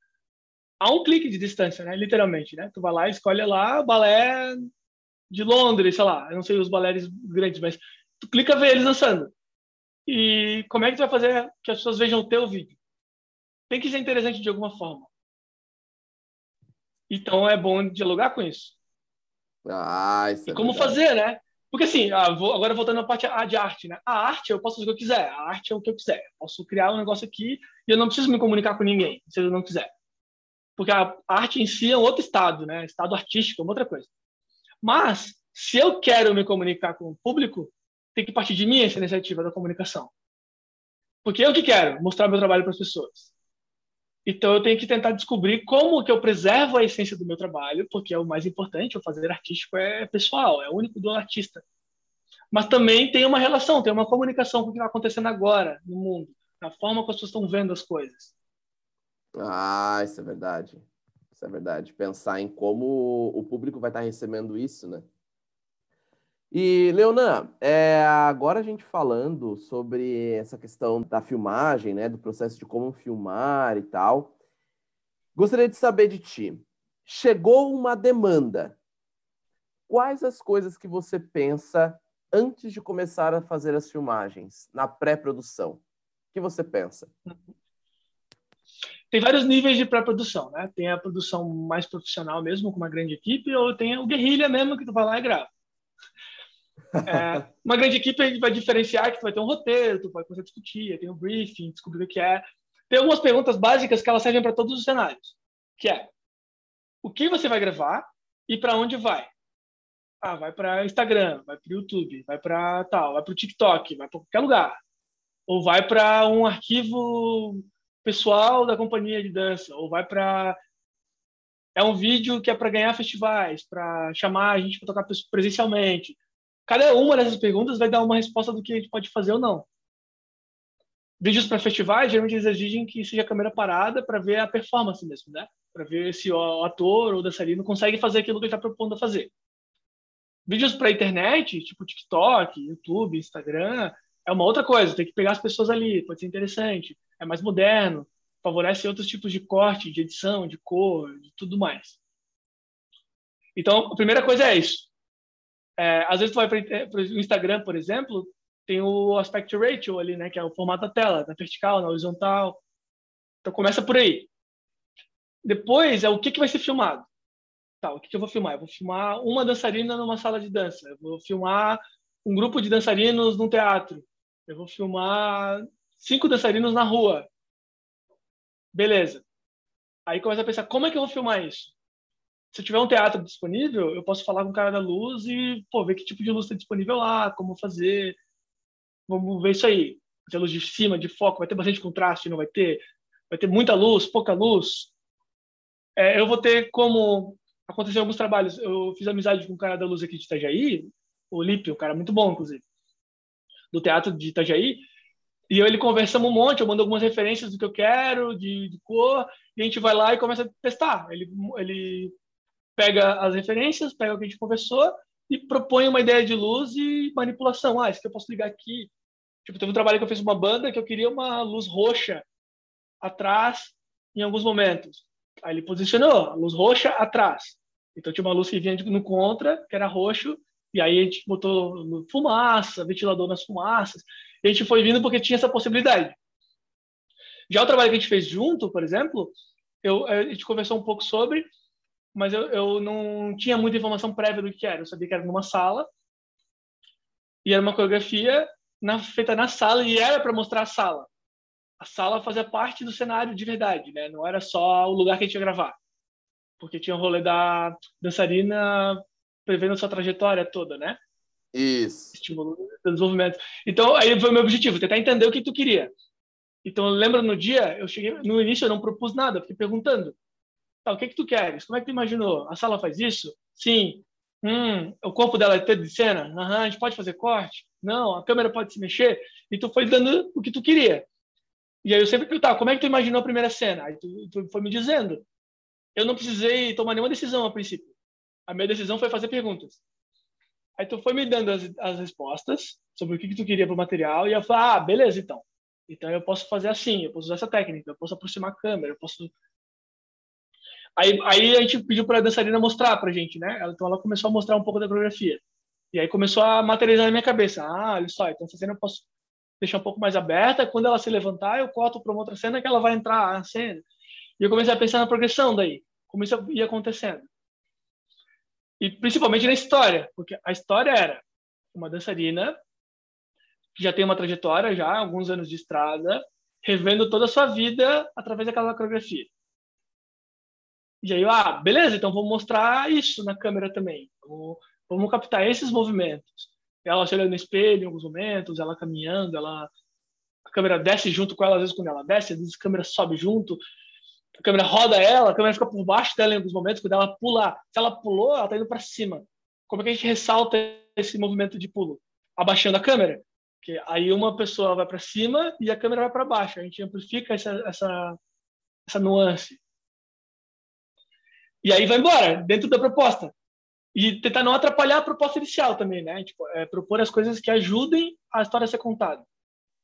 A um clique de distância, né? Literalmente, né? Tu vai lá, escolhe lá balé de Londres, sei lá, eu não sei os balés grandes, mas tu clica ver eles dançando. E como é que tu vai fazer que as pessoas vejam o teu vídeo? tem que ser interessante de alguma forma. Então é bom dialogar com isso. Ah, isso e é como verdade. fazer, né? Porque assim, ah, agora voltando à parte de arte, né? A arte eu posso fazer o que eu quiser. A arte é o que eu quiser. Eu posso criar um negócio aqui e eu não preciso me comunicar com ninguém, se eu não quiser. Porque a arte em si é um outro estado, né? Estado artístico, é uma outra coisa. Mas se eu quero me comunicar com o público, tem que partir de mim essa iniciativa da comunicação. Porque eu que quero mostrar meu trabalho para as pessoas. Então eu tenho que tentar descobrir como que eu preservo a essência do meu trabalho, porque é o mais importante, o fazer artístico é pessoal, é único do artista. Mas também tem uma relação, tem uma comunicação com o que está acontecendo agora no mundo, na forma como as pessoas estão vendo as coisas. Ah, isso é verdade. Isso é verdade. Pensar em como o público vai estar recebendo isso, né? E, Leonan, é, agora a gente falando sobre essa questão da filmagem, né, do processo de como filmar e tal, gostaria de saber de ti. Chegou uma demanda. Quais as coisas que você pensa antes de começar a fazer as filmagens, na pré-produção? O que você pensa? Tem vários níveis de pré-produção, né? Tem a produção mais profissional mesmo, com uma grande equipe, ou tem o guerrilha mesmo, que tu vai lá e grava. É, uma grande equipe vai diferenciar que tu vai ter um roteiro, tu vai começar a discutir, tem um briefing, descobrir o que é. Tem algumas perguntas básicas que elas servem para todos os cenários, que é o que você vai gravar e para onde vai. Ah, vai para Instagram, vai para YouTube, vai para tal, vai para o TikTok, vai para qualquer lugar. Ou vai para um arquivo pessoal da companhia de dança, ou vai para é um vídeo que é para ganhar festivais, para chamar a gente para tocar presencialmente. Cada uma dessas perguntas vai dar uma resposta do que a gente pode fazer ou não. Vídeos para festivais, geralmente eles exigem que seja a câmera parada para ver a performance mesmo, né? Para ver se o ator ou dançarino consegue fazer aquilo que ele está propondo a fazer. Vídeos para internet, tipo TikTok, YouTube, Instagram, é uma outra coisa. Tem que pegar as pessoas ali, pode ser interessante, é mais moderno, favorece outros tipos de corte, de edição, de cor, de tudo mais. Então, a primeira coisa é isso. É, às vezes tu vai para o Instagram, por exemplo, tem o aspect ratio ali, né, que é o formato da tela, na vertical, na horizontal. Então começa por aí. Depois é o que, que vai ser filmado. Tá, o que, que eu vou filmar? Eu vou filmar uma dançarina numa sala de dança. Eu vou filmar um grupo de dançarinos num teatro. Eu vou filmar cinco dançarinos na rua. Beleza. Aí começa a pensar, como é que eu vou filmar isso? Se tiver um teatro disponível, eu posso falar com o cara da luz e pô, ver que tipo de luz está disponível lá, como fazer. Vamos ver isso aí. Vai ter luz de cima, de foco, vai ter bastante contraste, não vai ter? Vai ter muita luz, pouca luz. É, eu vou ter como aconteceu alguns trabalhos. Eu fiz amizade com um cara da luz aqui de Itajaí, o Lipe, um cara muito bom, inclusive, do teatro de Itajaí. E eu, ele conversamos um monte, eu mando algumas referências do que eu quero, de, de cor, e a gente vai lá e começa a testar. Ele, ele pega as referências, pega o que a gente conversou e propõe uma ideia de luz e manipulação. Ah, isso aqui eu posso ligar aqui. Tipo, teve um trabalho que eu fiz uma banda que eu queria uma luz roxa atrás em alguns momentos. Aí ele posicionou a luz roxa atrás. Então tinha uma luz que vinha no contra, que era roxo, e aí a gente botou fumaça, ventilador nas fumaças. A gente foi vindo porque tinha essa possibilidade. Já o trabalho que a gente fez junto, por exemplo, eu, a gente conversou um pouco sobre, mas eu, eu não tinha muita informação prévia do que era. Eu sabia que era numa sala e era uma coreografia na, feita na sala e era para mostrar a sala. A sala fazia parte do cenário de verdade, né? Não era só o lugar que a gente ia gravar, porque tinha o rolê da dançarina prevendo a sua trajetória toda, né? Isso. Estímulo desenvolvimento. Então, aí foi o meu objetivo, tentar entender o que tu queria. Então, lembra no dia, eu cheguei, no início eu não propus nada, fiquei perguntando. Tá, o que que tu queres? Como é que tu imaginou? A sala faz isso? Sim. Hum, o corpo dela é todo de cena? Aham, a gente pode fazer corte? Não, a câmera pode se mexer? E tu foi dando o que tu queria. E aí eu sempre perguntava, como é que tu imaginou a primeira cena? Aí tu, tu foi me dizendo. Eu não precisei tomar nenhuma decisão a princípio. A minha decisão foi fazer perguntas. Aí tu foi me dando as, as respostas sobre o que, que tu queria para o material e eu falei, ah, beleza, então. Então eu posso fazer assim, eu posso usar essa técnica, eu posso aproximar a câmera, eu posso Aí, aí a gente pediu para a dançarina mostrar para a gente, né? Então ela começou a mostrar um pouco da coreografia. E aí começou a materializar na minha cabeça. Ah, olha só, então essa cena eu posso deixar um pouco mais aberta. Quando ela se levantar, eu corto para uma outra cena que ela vai entrar na cena. E eu comecei a pensar na progressão daí, como isso ia acontecendo. E principalmente na história, porque a história era uma dançarina que já tem uma trajetória, já alguns anos de estrada, revendo toda a sua vida através daquela coreografia. E aí, ah, beleza, então vou mostrar isso na câmera também. Vamos, vamos captar esses movimentos. Ela se olhando no espelho em alguns momentos, ela caminhando, ela a câmera desce junto com ela, às vezes quando ela desce, às vezes a câmera sobe junto, a câmera roda ela, a câmera fica por baixo dela em alguns momentos, quando ela pula, se ela pulou, ela está indo para cima. Como é que a gente ressalta esse movimento de pulo? Abaixando a câmera. Porque aí uma pessoa vai para cima e a câmera vai para baixo. A gente amplifica essa, essa, essa nuance. E aí vai embora, dentro da proposta. E tentar não atrapalhar a proposta inicial também, né? Tipo, é, propor as coisas que ajudem a história a ser contada.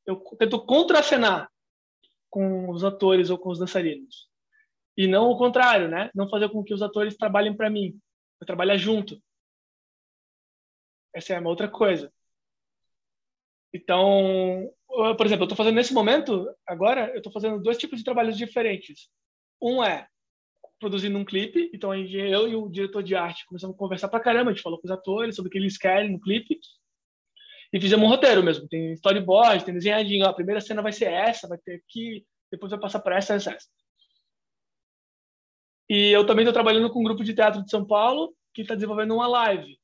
Eu tento contracenar com os atores ou com os dançarinos. E não o contrário, né? Não fazer com que os atores trabalhem para mim. Eu trabalhar junto. Essa é uma outra coisa. Então, por exemplo, eu estou fazendo nesse momento, agora, eu estou fazendo dois tipos de trabalhos diferentes. Um é produzindo um clipe, então eu e o diretor de arte começamos a conversar pra caramba, a gente falou com os atores sobre o que eles querem no clipe, e fizemos um roteiro mesmo, tem storyboard, tem desenhadinho, ó, a primeira cena vai ser essa, vai ter aqui, depois vai passar para essa, essa, essa. E eu também estou trabalhando com um grupo de teatro de São Paulo que está desenvolvendo uma live.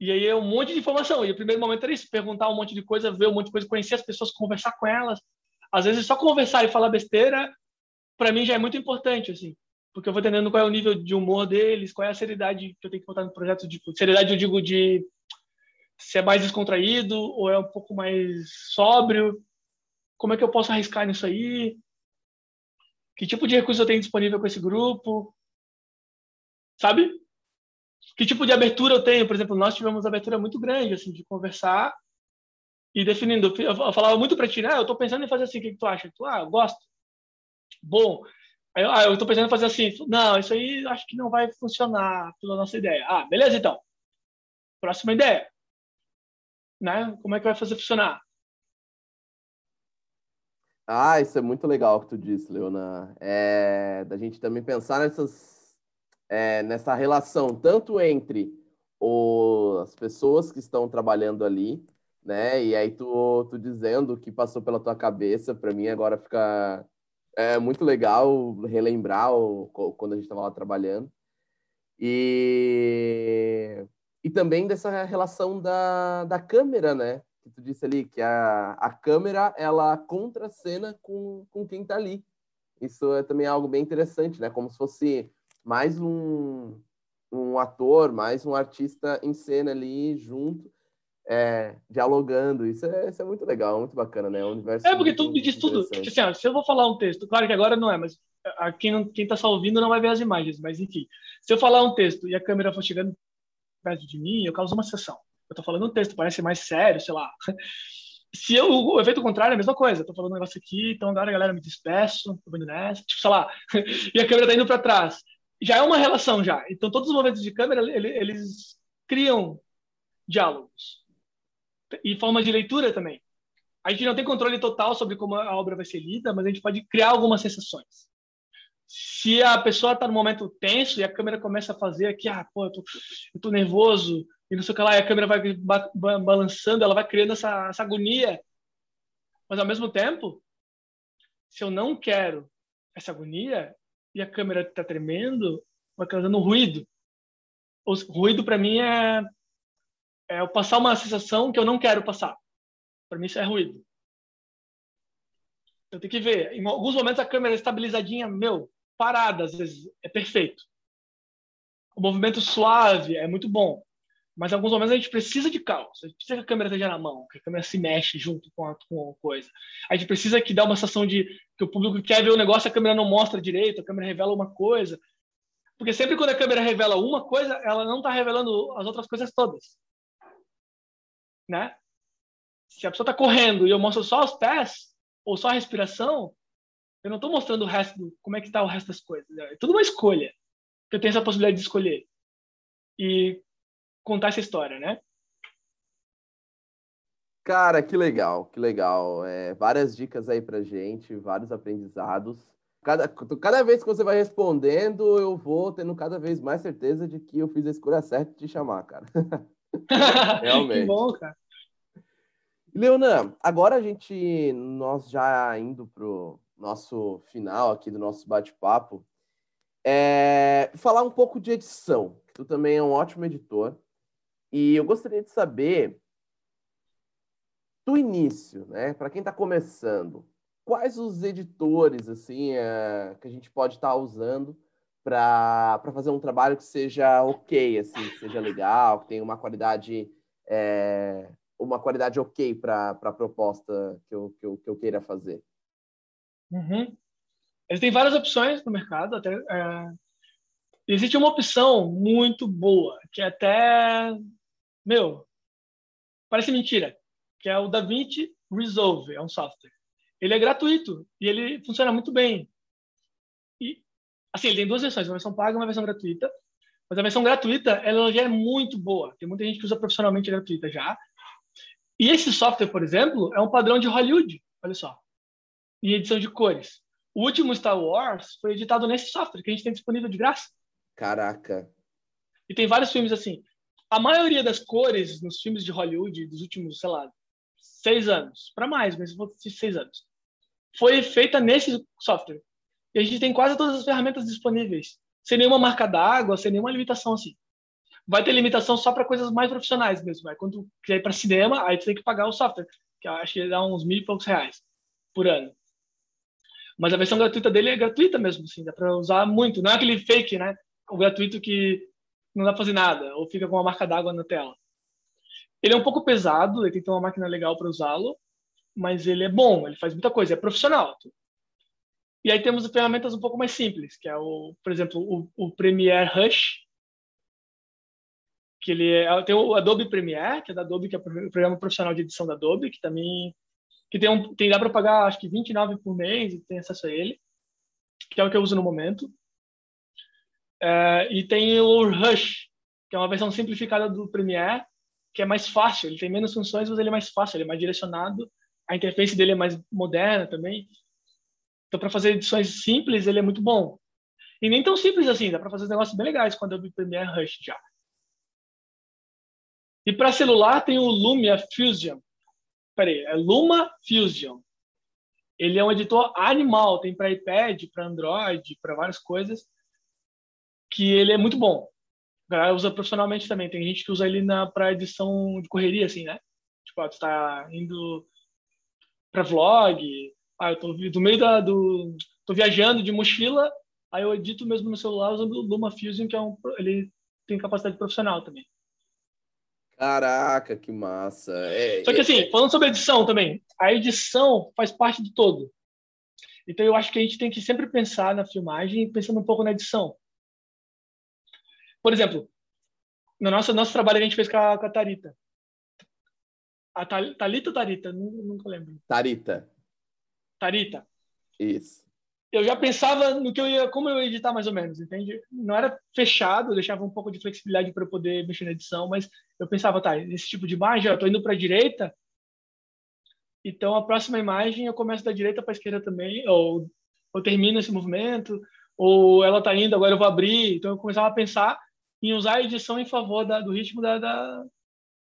E aí é um monte de informação. E o primeiro momento era isso, perguntar um monte de coisa, ver um monte de coisa, conhecer as pessoas, conversar com elas. Às vezes só conversar e falar besteira, para mim já é muito importante, assim porque eu vou entendendo qual é o nível de humor deles, qual é a seriedade que eu tenho que botar no projeto. De, seriedade, eu digo, de se é mais descontraído ou é um pouco mais sóbrio. Como é que eu posso arriscar nisso aí? Que tipo de recurso eu tenho disponível com esse grupo? Sabe? Que tipo de abertura eu tenho? Por exemplo, nós tivemos abertura muito grande, assim, de conversar e definindo. Eu falava muito para ti, né? Ah, eu estou pensando em fazer assim, o que, que tu acha? Tu, ah, gosto. Bom, Aí, ah, eu estou pensando em fazer assim. Não, isso aí acho que não vai funcionar pela nossa ideia. Ah, beleza, então. Próxima ideia. Né? Como é que vai fazer funcionar? Ah, isso é muito legal que tu disse, Leona. É, da gente também pensar nessas, é, nessa relação, tanto entre o, as pessoas que estão trabalhando ali, né? E aí tu, tu dizendo o que passou pela tua cabeça, para mim agora fica é muito legal relembrar o, quando a gente estava lá trabalhando. E, e também dessa relação da, da câmera, né? Que tu disse ali, que a, a câmera, ela contracena com, com quem está ali. Isso é também algo bem interessante, né? Como se fosse mais um, um ator, mais um artista em cena ali junto é, dialogando. Isso é, isso é muito legal, muito bacana, né? O universo é, porque tu me diz tudo. Assim, ó, se eu vou falar um texto, claro que agora não é, mas a, quem, não, quem tá só ouvindo não vai ver as imagens, mas enfim. Se eu falar um texto e a câmera for chegando perto de mim, eu causo uma sessão. Eu tô falando um texto, parece mais sério, sei lá. Se eu, o efeito contrário é a mesma coisa. Eu tô falando um negócio aqui, então agora, galera, me despeço, tô indo nessa, tipo, sei lá. e a câmera tá indo para trás. Já é uma relação já. Então, todos os momentos de câmera, eles criam diálogos e forma de leitura também. A gente não tem controle total sobre como a obra vai ser lida, mas a gente pode criar algumas sensações. Se a pessoa está no momento tenso e a câmera começa a fazer aqui, ah, pô, eu tô, eu tô nervoso, e não sei o que lá, e a câmera vai ba ba balançando, ela vai criando essa, essa agonia. Mas, ao mesmo tempo, se eu não quero essa agonia e a câmera está tremendo, vai causando ruído. O ruído, para mim, é é eu passar uma sensação que eu não quero passar. Para mim isso é ruído. Eu tenho que ver. Em alguns momentos a câmera é estabilizadinha, meu, parada, às vezes é perfeito. O movimento suave é muito bom. Mas em alguns momentos a gente precisa de caos. A gente precisa que a câmera esteja na mão, que a câmera se mexe junto com a, com a coisa. A gente precisa que dá uma sensação de que o público quer ver o negócio, a câmera não mostra direito, a câmera revela uma coisa. Porque sempre quando a câmera revela uma coisa, ela não está revelando as outras coisas todas né? Se a pessoa está correndo e eu mostro só os pés ou só a respiração, eu não estou mostrando o resto, como é que está o resto das coisas. É tudo uma escolha. Eu tenho essa possibilidade de escolher e contar essa história, né? Cara, que legal, que legal. É, várias dicas aí pra gente, vários aprendizados. Cada, cada vez que você vai respondendo, eu vou tendo cada vez mais certeza de que eu fiz a escolha certa de te chamar, cara. Realmente. que bom, cara. Leonan, agora a gente, nós já indo pro nosso final aqui do nosso bate-papo, é, falar um pouco de edição. Tu também é um ótimo editor. E eu gostaria de saber do início, né? Para quem está começando, quais os editores assim é, que a gente pode estar tá usando para fazer um trabalho que seja ok, assim, que seja legal, que tenha uma qualidade é, uma qualidade ok para a proposta que eu, que, eu, que eu queira fazer. Uhum. Eles têm várias opções no mercado. Até, é... Existe uma opção muito boa, que é até. Meu, parece mentira que é o DaVinci Resolve, é um software. Ele é gratuito e ele funciona muito bem. Assim, ele tem duas versões, uma versão paga e uma versão gratuita. Mas a versão gratuita, ela já é muito boa. Tem muita gente que usa profissionalmente gratuita já. E esse software, por exemplo, é um padrão de Hollywood, olha só, em edição de cores. O último Star Wars foi editado nesse software que a gente tem disponível de graça. Caraca. E tem vários filmes assim. A maioria das cores nos filmes de Hollywood dos últimos, sei lá, seis anos, para mais, mas vou dizer seis anos. Foi feita nesse software. E a gente tem quase todas as ferramentas disponíveis, sem nenhuma marca d'água, sem nenhuma limitação assim. Vai ter limitação só para coisas mais profissionais mesmo. Vai. Quando quiser ir para cinema, aí tu tem que pagar o software, que acho que dá uns mil e poucos reais por ano. Mas a versão gratuita dele é gratuita mesmo, assim, dá para usar muito. Não é aquele fake, né? O gratuito que não dá para fazer nada, ou fica com uma marca d'água na tela. Ele é um pouco pesado, ele tem que ter uma máquina legal para usá-lo, mas ele é bom, ele faz muita coisa, é profissional. E aí temos ferramentas um pouco mais simples, que é o, por exemplo, o, o Premiere Rush, que ele é, tem o Adobe Premiere, que é da Adobe, que é o programa profissional de edição da Adobe, que também que tem um, tem dá para pagar acho que 29 por mês e tem acesso a ele, que é o que eu uso no momento. É, e tem o Rush, que é uma versão simplificada do Premiere, que é mais fácil, ele tem menos funções, mas ele é mais fácil, ele é mais direcionado, a interface dele é mais moderna também. Então, para fazer edições simples, ele é muito bom. E nem tão simples assim, dá para fazer negócios bem legais quando eu vi Premiere Rush já. E para celular tem o Lumia Fusion. Peraí, é Luma Fusion. Ele é um editor animal, tem para iPad, para Android, para várias coisas, que ele é muito bom galera usa profissionalmente também. Tem gente que usa ele para edição de correria, assim, né? Tipo, ah, tu tá indo para vlog, ah, eu tô do meio da do tô viajando de mochila, aí eu edito mesmo no celular usando o Luma Fusion, que é um ele tem capacidade profissional também. Caraca, que massa. É, Só que assim, é... falando sobre edição também, a edição faz parte de todo. Então eu acho que a gente tem que sempre pensar na filmagem pensando um pouco na edição. Por exemplo, no nosso, nosso trabalho a gente fez com a, com a Tarita. A Talita ou Tarita? Nunca lembro. Tarita. Tarita. Isso. Eu já pensava no que eu ia, como eu ia editar mais ou menos, entende? Não era fechado, eu deixava um pouco de flexibilidade para eu poder mexer na edição, mas eu pensava, tá, esse tipo de imagem, eu estou indo para a direita, então a próxima imagem eu começo da direita para a esquerda também, ou eu termino esse movimento, ou ela está indo, agora eu vou abrir. Então eu começava a pensar em usar a edição em favor da, do ritmo da, da...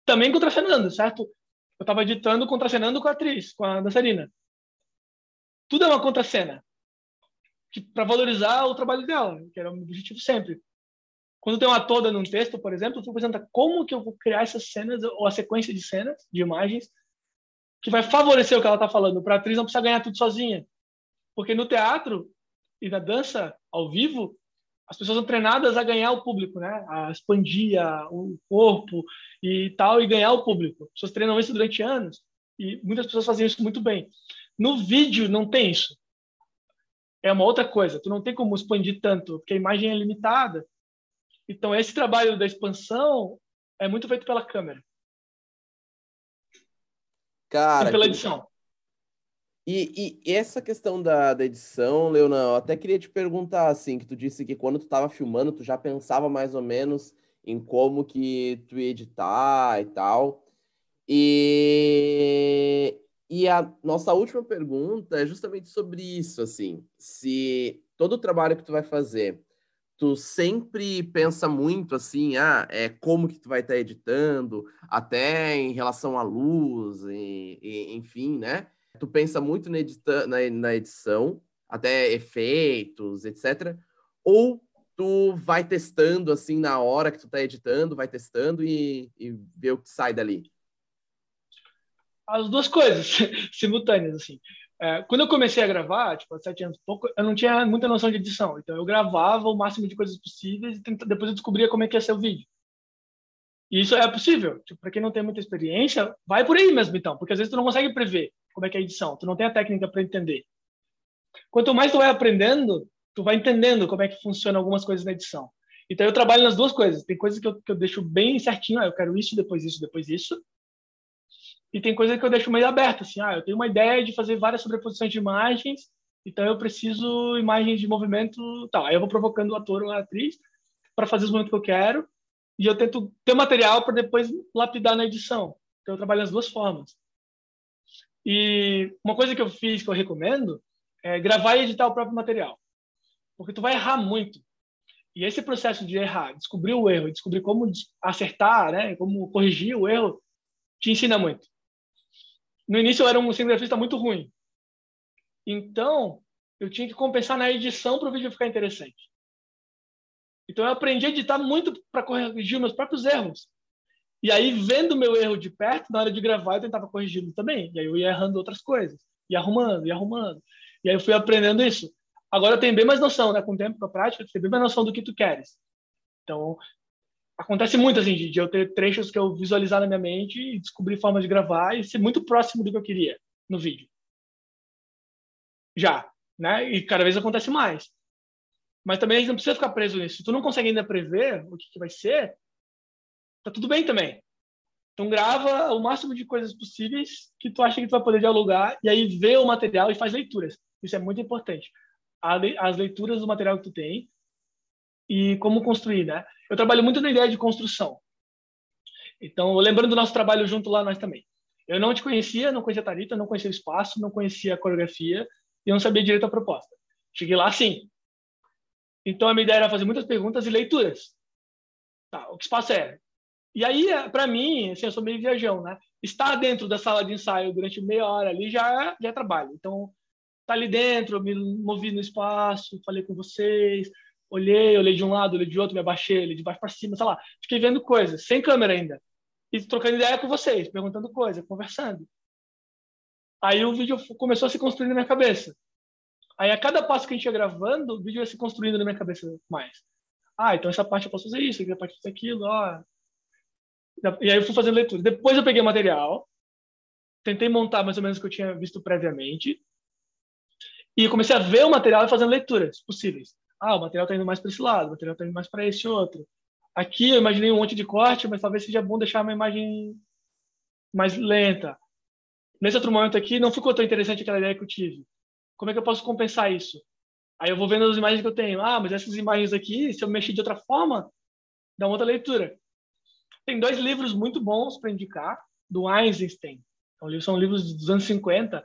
Também contracenando, certo? Eu estava editando contracenando com a atriz, com a dançarina. Tudo é uma contracena. Para valorizar o trabalho dela, que era o objetivo sempre. Quando tem uma toda num texto, por exemplo, eu pensando como que eu vou criar essas cenas, ou a sequência de cenas, de imagens, que vai favorecer o que ela está falando. Para a atriz não precisa ganhar tudo sozinha. Porque no teatro e na dança ao vivo, as pessoas são treinadas a ganhar o público, né? A expandir o corpo e tal e ganhar o público. As pessoas treinam isso durante anos e muitas pessoas fazem isso muito bem. No vídeo não tem isso. É uma outra coisa. Tu não tem como expandir tanto, porque a imagem é limitada. Então esse trabalho da expansão é muito feito pela câmera. Cara, e pela edição. E, e, essa questão da, da edição, Leonan, eu até queria te perguntar, assim, que tu disse que quando tu estava filmando, tu já pensava mais ou menos em como que tu ia editar e tal. E, e a nossa última pergunta é justamente sobre isso, assim, se todo o trabalho que tu vai fazer, tu sempre pensa muito assim, ah, é como que tu vai estar tá editando, até em relação à luz, e, e, enfim, né? Tu pensa muito na, edita na, na edição, até efeitos, etc. Ou tu vai testando assim na hora que tu tá editando, vai testando e, e vê o que sai dali? As duas coisas simultâneas, assim. É, quando eu comecei a gravar, tipo, há sete anos pouco, eu não tinha muita noção de edição. Então, eu gravava o máximo de coisas possíveis e tenta, depois eu descobria como é que ia ser o vídeo. E isso é possível. Tipo, para quem não tem muita experiência, vai por aí mesmo, então. Porque às vezes tu não consegue prever como é que é a edição. Tu não tem a técnica para entender. Quanto mais tu vai aprendendo, tu vai entendendo como é que funciona algumas coisas na edição. Então eu trabalho nas duas coisas. Tem coisas que eu, que eu deixo bem certinho, ah, eu quero isso, depois isso, depois isso. E tem coisas que eu deixo meio aberto, assim, ah, eu tenho uma ideia de fazer várias sobreposições de imagens, então eu preciso imagens de movimento, tal. Aí eu vou provocando o ator ou a atriz para fazer os movimentos que eu quero, e eu tento ter material para depois lapidar na edição. Então eu trabalho nas duas formas. E uma coisa que eu fiz que eu recomendo é gravar e editar o próprio material porque tu vai errar muito. E esse processo de errar, descobrir o erro, descobrir como acertar, né, como corrigir o erro, te ensina muito. No início eu era um cinegrafista muito ruim. Então, eu tinha que compensar na edição para o vídeo ficar interessante. Então eu aprendi a editar muito para corrigir meus próprios erros. E aí, vendo meu erro de perto, na hora de gravar, eu tentava corrigi-lo também. E aí eu ia errando outras coisas, ia arrumando, ia arrumando. E aí eu fui aprendendo isso. Agora eu tenho bem mais noção, né? Com o tempo, com a prática, eu tenho bem mais noção do que tu queres. Então, acontece muito, assim, de, eu ter trechos que eu visualizar na minha mente e descobrir formas de gravar e ser muito próximo do que eu queria no vídeo. Já, né? E cada vez acontece mais. Mas também a gente não precisa ficar preso nisso. Se tu não consegue ainda prever o que, que vai ser, tá tudo bem também. Então grava o máximo de coisas possíveis que tu acha que tu vai poder dialogar e aí vê o material e faz leituras. Isso é muito importante as leituras do material que tu tem e como construir, né? Eu trabalho muito na ideia de construção. Então, lembrando do nosso trabalho junto lá, nós também. Eu não te conhecia, não conhecia a Tarita, não conhecia o espaço, não conhecia a coreografia e não sabia direito a proposta. Cheguei lá sim. Então, a minha ideia era fazer muitas perguntas e leituras. Tá, o que espaço é? E aí, para mim, assim, eu sou meio viajão, né? Estar dentro da sala de ensaio durante meia hora ali já, já é trabalho. Então, tá ali dentro, me movi no espaço, falei com vocês, olhei, olhei de um lado, olhei de outro, me abaixei, olhei de baixo para cima, sei lá, fiquei vendo coisas, sem câmera ainda, e trocando ideia com vocês, perguntando coisa, conversando. Aí o vídeo começou a se construir na minha cabeça. Aí a cada passo que a gente ia gravando, o vídeo ia se construindo na minha cabeça mais. Ah, então essa parte eu posso fazer isso, essa parte eu fazer aquilo, ó. E aí eu fui fazendo leitura. Depois eu peguei o material, tentei montar mais ou menos o que eu tinha visto previamente, e comecei a ver o material e fazendo leituras possíveis. Ah, o material está indo mais para esse lado, o material está indo mais para esse outro. Aqui eu imaginei um monte de corte, mas talvez seja bom deixar uma imagem mais lenta. Nesse outro momento aqui, não ficou tão interessante aquela ideia que eu tive. Como é que eu posso compensar isso? Aí eu vou vendo as imagens que eu tenho. Ah, mas essas imagens aqui, se eu mexer de outra forma, dá uma outra leitura. Tem dois livros muito bons para indicar, do Einstein. Então, são livros dos anos 50,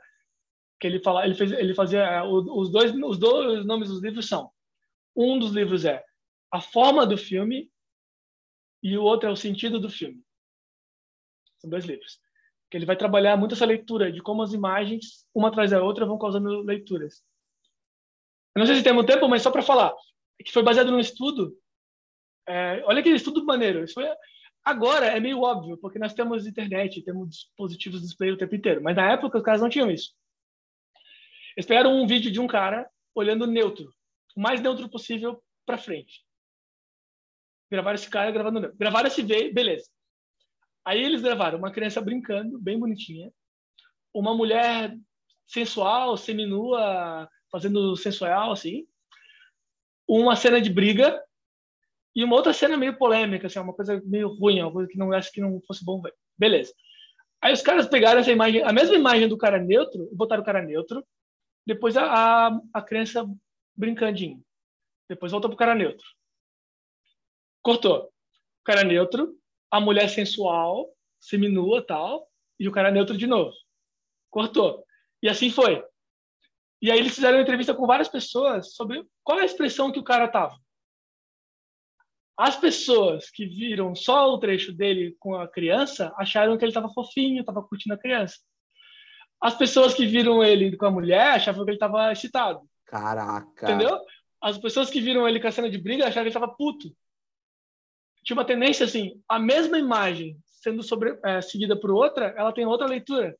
que ele fala, ele fez, ele fazia os dois, os dois nomes dos livros são um dos livros é a forma do filme e o outro é o sentido do filme. São dois livros. Que ele vai trabalhar muito essa leitura de como as imagens, uma atrás da outra, vão causando leituras. Eu não sei se tem muito tempo, mas só para falar, que foi baseado num estudo. É, olha aquele estudo maneiro. Isso foi, agora é meio óbvio, porque nós temos internet, temos dispositivos de display o tempo inteiro. Mas na época os caras não tinham isso. Eles pegaram um vídeo de um cara olhando neutro, o mais neutro possível para frente. Gravaram esse cara gravando neutro. Gravaram esse vídeo, beleza. Aí eles gravaram uma criança brincando, bem bonitinha, uma mulher sensual, seminua, fazendo sensual, assim, uma cena de briga e uma outra cena meio polêmica, assim, uma coisa meio ruim, uma coisa que não acho que não fosse bom ver. Beleza. Aí os caras pegaram essa imagem, a mesma imagem do cara neutro, botaram o cara neutro, depois a, a, a criança brincandinho. Depois volta pro cara neutro. Cortou. O cara neutro, a mulher sensual, seminua tal, E o cara neutro de novo. Cortou. E assim foi. E aí eles fizeram uma entrevista com várias pessoas sobre qual é a expressão que o cara tava. As pessoas que viram só o trecho dele com a criança acharam que ele estava fofinho, estava curtindo a criança. As pessoas que viram ele com a mulher achavam que ele estava excitado. Caraca. Entendeu? As pessoas que viram ele com a cena de briga acharam que ele estava puto. Tinha uma tendência assim, a mesma imagem sendo sobre, é, seguida por outra, ela tem outra leitura.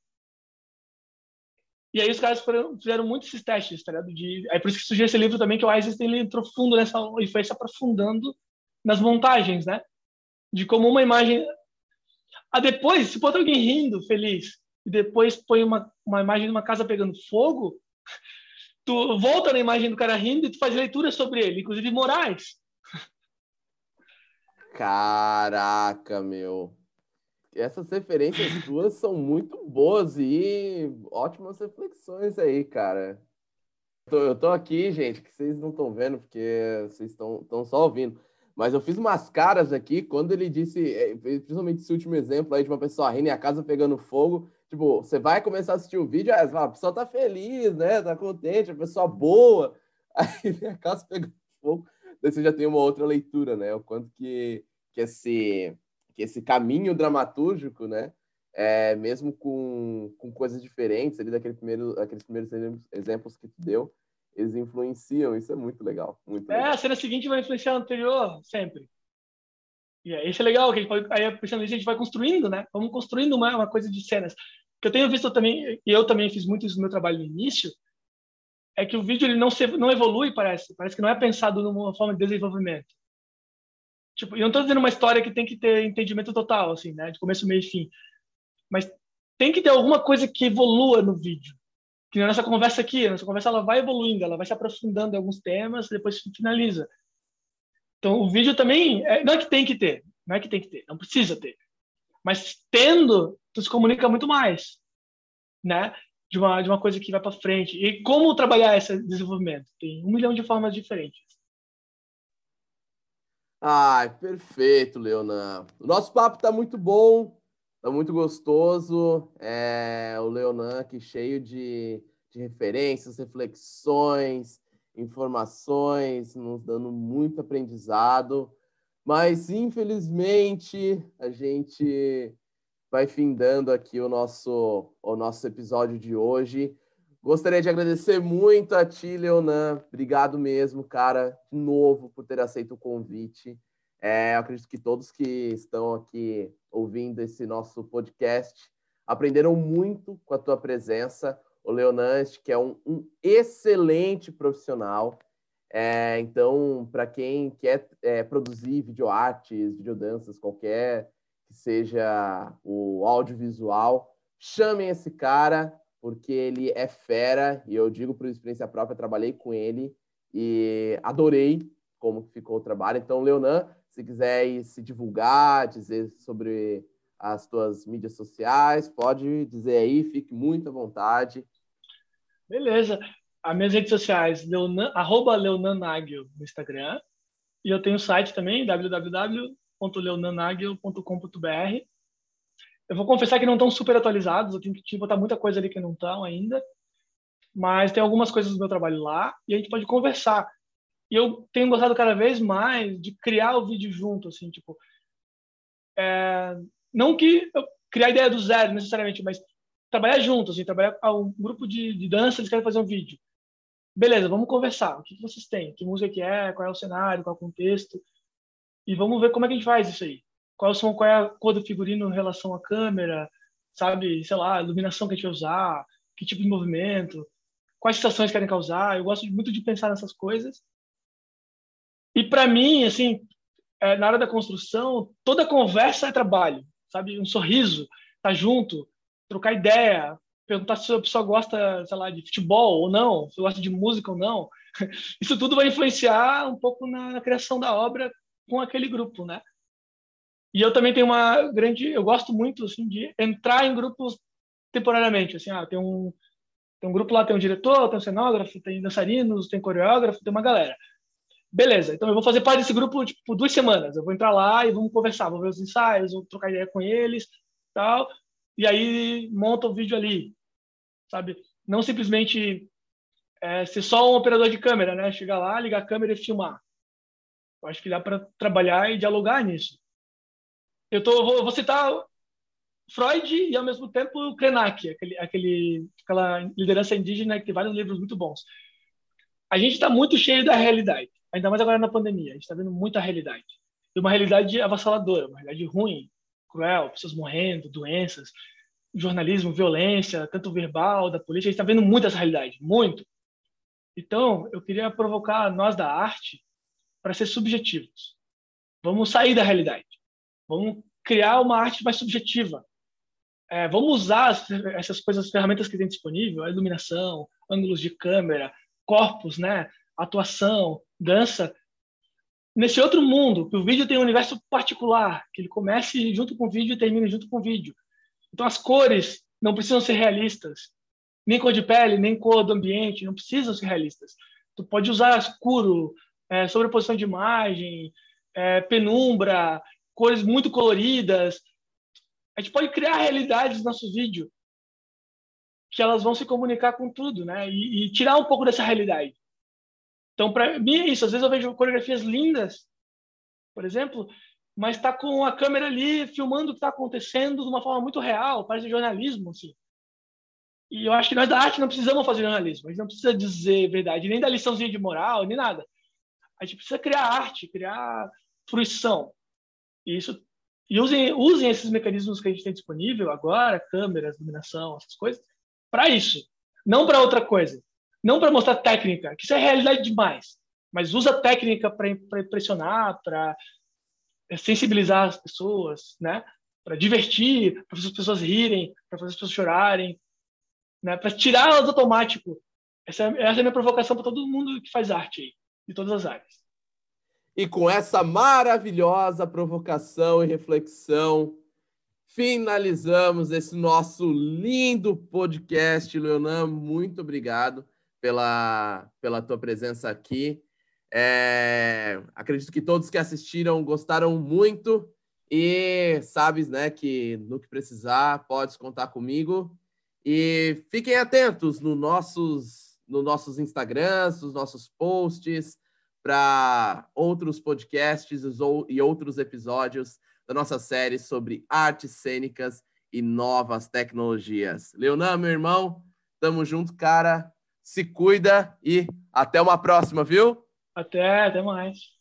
E aí os caras foram, fizeram muitos esses testes, tá ligado? De, por isso que surgiu esse livro também, que o Eisenstein ele entrou fundo nessa e foi se aprofundando nas montagens, né? De como uma imagem. Ah, depois, se bota alguém rindo, feliz, e depois põe uma, uma imagem de uma casa pegando fogo, tu volta na imagem do cara rindo e tu faz leitura sobre ele, inclusive morais. Caraca, meu. Essas referências tuas são muito boas e ótimas reflexões aí, cara. Eu tô, eu tô aqui, gente, que vocês não estão vendo, porque vocês estão só ouvindo. Mas eu fiz umas caras aqui quando ele disse, é, principalmente esse último exemplo aí de uma pessoa rindo e a casa pegando fogo. Tipo, você vai começar a assistir o vídeo, a pessoa tá feliz, né? Tá contente, a pessoa boa. Aí a casa pegando fogo. Daí você já tem uma outra leitura, né? O quanto que, que, esse, que esse caminho dramatúrgico, né? É, mesmo com, com coisas diferentes ali daquele primeiro, aqueles primeiros exemplos que tu deu, eles influenciam, isso é muito legal. Muito é, legal. a cena seguinte vai influenciar a anterior, sempre. E isso é legal, que a gente pode, aí a gente vai construindo, né? Vamos construindo uma, uma coisa de cenas. que eu tenho visto também, e eu também fiz muito isso no meu trabalho no início, é que o vídeo ele não, se, não evolui, parece. Parece que não é pensado numa forma de desenvolvimento. Tipo, eu não estou dizendo uma história que tem que ter entendimento total, assim, né? De começo, meio e fim. Mas tem que ter alguma coisa que evolua no vídeo que nessa conversa aqui, nossa conversa ela vai evoluindo, ela vai se aprofundando em alguns temas, depois finaliza. Então, o vídeo também, é, não é que tem que ter, não é que tem que ter, não precisa ter. Mas tendo, tu se comunica muito mais, né? De uma, de uma coisa que vai para frente. E como trabalhar esse desenvolvimento? Tem um milhão de formas diferentes. Ai, perfeito, Leonan. O nosso papo está muito bom. Tá muito gostoso. É, o Leonan aqui cheio de, de referências, reflexões, informações, nos dando muito aprendizado. Mas, infelizmente, a gente vai findando aqui o nosso, o nosso episódio de hoje. Gostaria de agradecer muito a ti, Leonan. Obrigado mesmo, cara, de novo, por ter aceito o convite. É, acredito que todos que estão aqui ouvindo esse nosso podcast aprenderam muito com a tua presença. O Leonante, que é um, um excelente profissional. É, então, para quem quer é, produzir videoartes, videodanças, qualquer que seja o audiovisual, chamem esse cara, porque ele é fera, e eu digo por experiência própria, trabalhei com ele e adorei como ficou o trabalho. Então, Leonan, se quiser se divulgar, dizer sobre as tuas mídias sociais, pode dizer aí, fique muito à vontade. Beleza. As minhas redes sociais, Leonan, arroba no Instagram. E eu tenho o site também, www.leonanagel.com.br. Eu vou confessar que não estão super atualizados, eu tenho que botar muita coisa ali que não estão ainda. Mas tem algumas coisas do meu trabalho lá e a gente pode conversar. E eu tenho gostado cada vez mais de criar o vídeo junto, assim, tipo, é, não que eu criar a ideia do zero necessariamente, mas trabalhar junto, assim, trabalhar um grupo de, de dança, eles querem fazer um vídeo. Beleza, vamos conversar. O que, vocês têm? Que música que é? Qual é o cenário? Qual é o contexto? E vamos ver como é que a gente faz isso aí. Qual, são, qual é a cor do figurino em relação à câmera? Sabe, sei lá, a iluminação que a gente vai usar? Que tipo de movimento? Quais sensações querem causar? Eu gosto muito de pensar nessas coisas e para mim, assim, é, na hora da construção, toda conversa é trabalho, sabe? Um sorriso, tá junto, trocar ideia, perguntar se a pessoa gosta, sei lá, de futebol ou não, se gosta de música ou não. Isso tudo vai influenciar um pouco na, criação da obra com aquele grupo, né? E eu também tenho uma grande, eu gosto muito assim de entrar em grupos temporariamente, assim, ah, tem um tem um grupo lá, tem um diretor, tem um cenógrafo, tem dançarinos, tem coreógrafo, tem uma galera. Beleza, então eu vou fazer parte desse grupo tipo, duas semanas. Eu vou entrar lá e vamos conversar, vou ver os ensaios, vou trocar ideia com eles, tal. E aí monta o vídeo ali, sabe? Não simplesmente é, ser só um operador de câmera, né? Chegar lá, ligar a câmera e filmar. Eu acho que dá para trabalhar e dialogar nisso. Eu tô, vou, vou citar Freud e, ao mesmo tempo, Krenak, aquele, aquele, aquela liderança indígena que tem vários livros muito bons. A gente está muito cheio da realidade, ainda mais agora na pandemia. A gente está vendo muita realidade. E uma realidade avassaladora, uma realidade ruim, cruel, pessoas morrendo, doenças, jornalismo, violência, tanto verbal, da polícia. A gente está vendo muito essa realidade, muito. Então, eu queria provocar nós da arte para ser subjetivos. Vamos sair da realidade. Vamos criar uma arte mais subjetiva. É, vamos usar essas coisas, as ferramentas que tem disponível, a iluminação, ângulos de câmera, corpos, né, atuação, dança, nesse outro mundo, que o vídeo tem um universo particular, que ele comece junto com o vídeo e termine junto com o vídeo. Então as cores não precisam ser realistas, nem cor de pele, nem cor do ambiente, não precisam ser realistas. Tu pode usar escuro, é, sobreposição de imagem, é, penumbra, cores muito coloridas. A gente pode criar realidades no nosso vídeo que elas vão se comunicar com tudo, né? E, e tirar um pouco dessa realidade. Então, para mim é isso. Às vezes eu vejo coreografias lindas, por exemplo, mas está com a câmera ali filmando o que está acontecendo de uma forma muito real, parece jornalismo, assim. E eu acho que nós da arte não precisamos fazer jornalismo, a gente não precisa dizer verdade, nem dar liçãozinha de moral, nem nada. A gente precisa criar arte, criar fruição. E isso e usem, usem esses mecanismos que a gente tem disponível agora, câmeras, iluminação, essas coisas, para isso, não para outra coisa. Não para mostrar técnica, que isso é realidade demais, mas usa técnica para impressionar, para sensibilizar as pessoas, né? Para divertir, para fazer as pessoas rirem, para fazer as pessoas chorarem, né? Para tirar elas do automático. Essa, é, essa é a minha provocação para todo mundo que faz arte aí, de todas as áreas. E com essa maravilhosa provocação e reflexão, finalizamos esse nosso lindo podcast. Leonan, muito obrigado pela, pela tua presença aqui. É, acredito que todos que assistiram gostaram muito e sabes, né, que no que precisar, podes contar comigo. E fiquem atentos nos nossos, no nossos Instagrams, nos nossos posts, para outros podcasts e outros episódios da nossa série sobre artes cênicas e novas tecnologias. Leonan, meu irmão, tamo junto, cara. Se cuida e até uma próxima, viu? Até, até mais.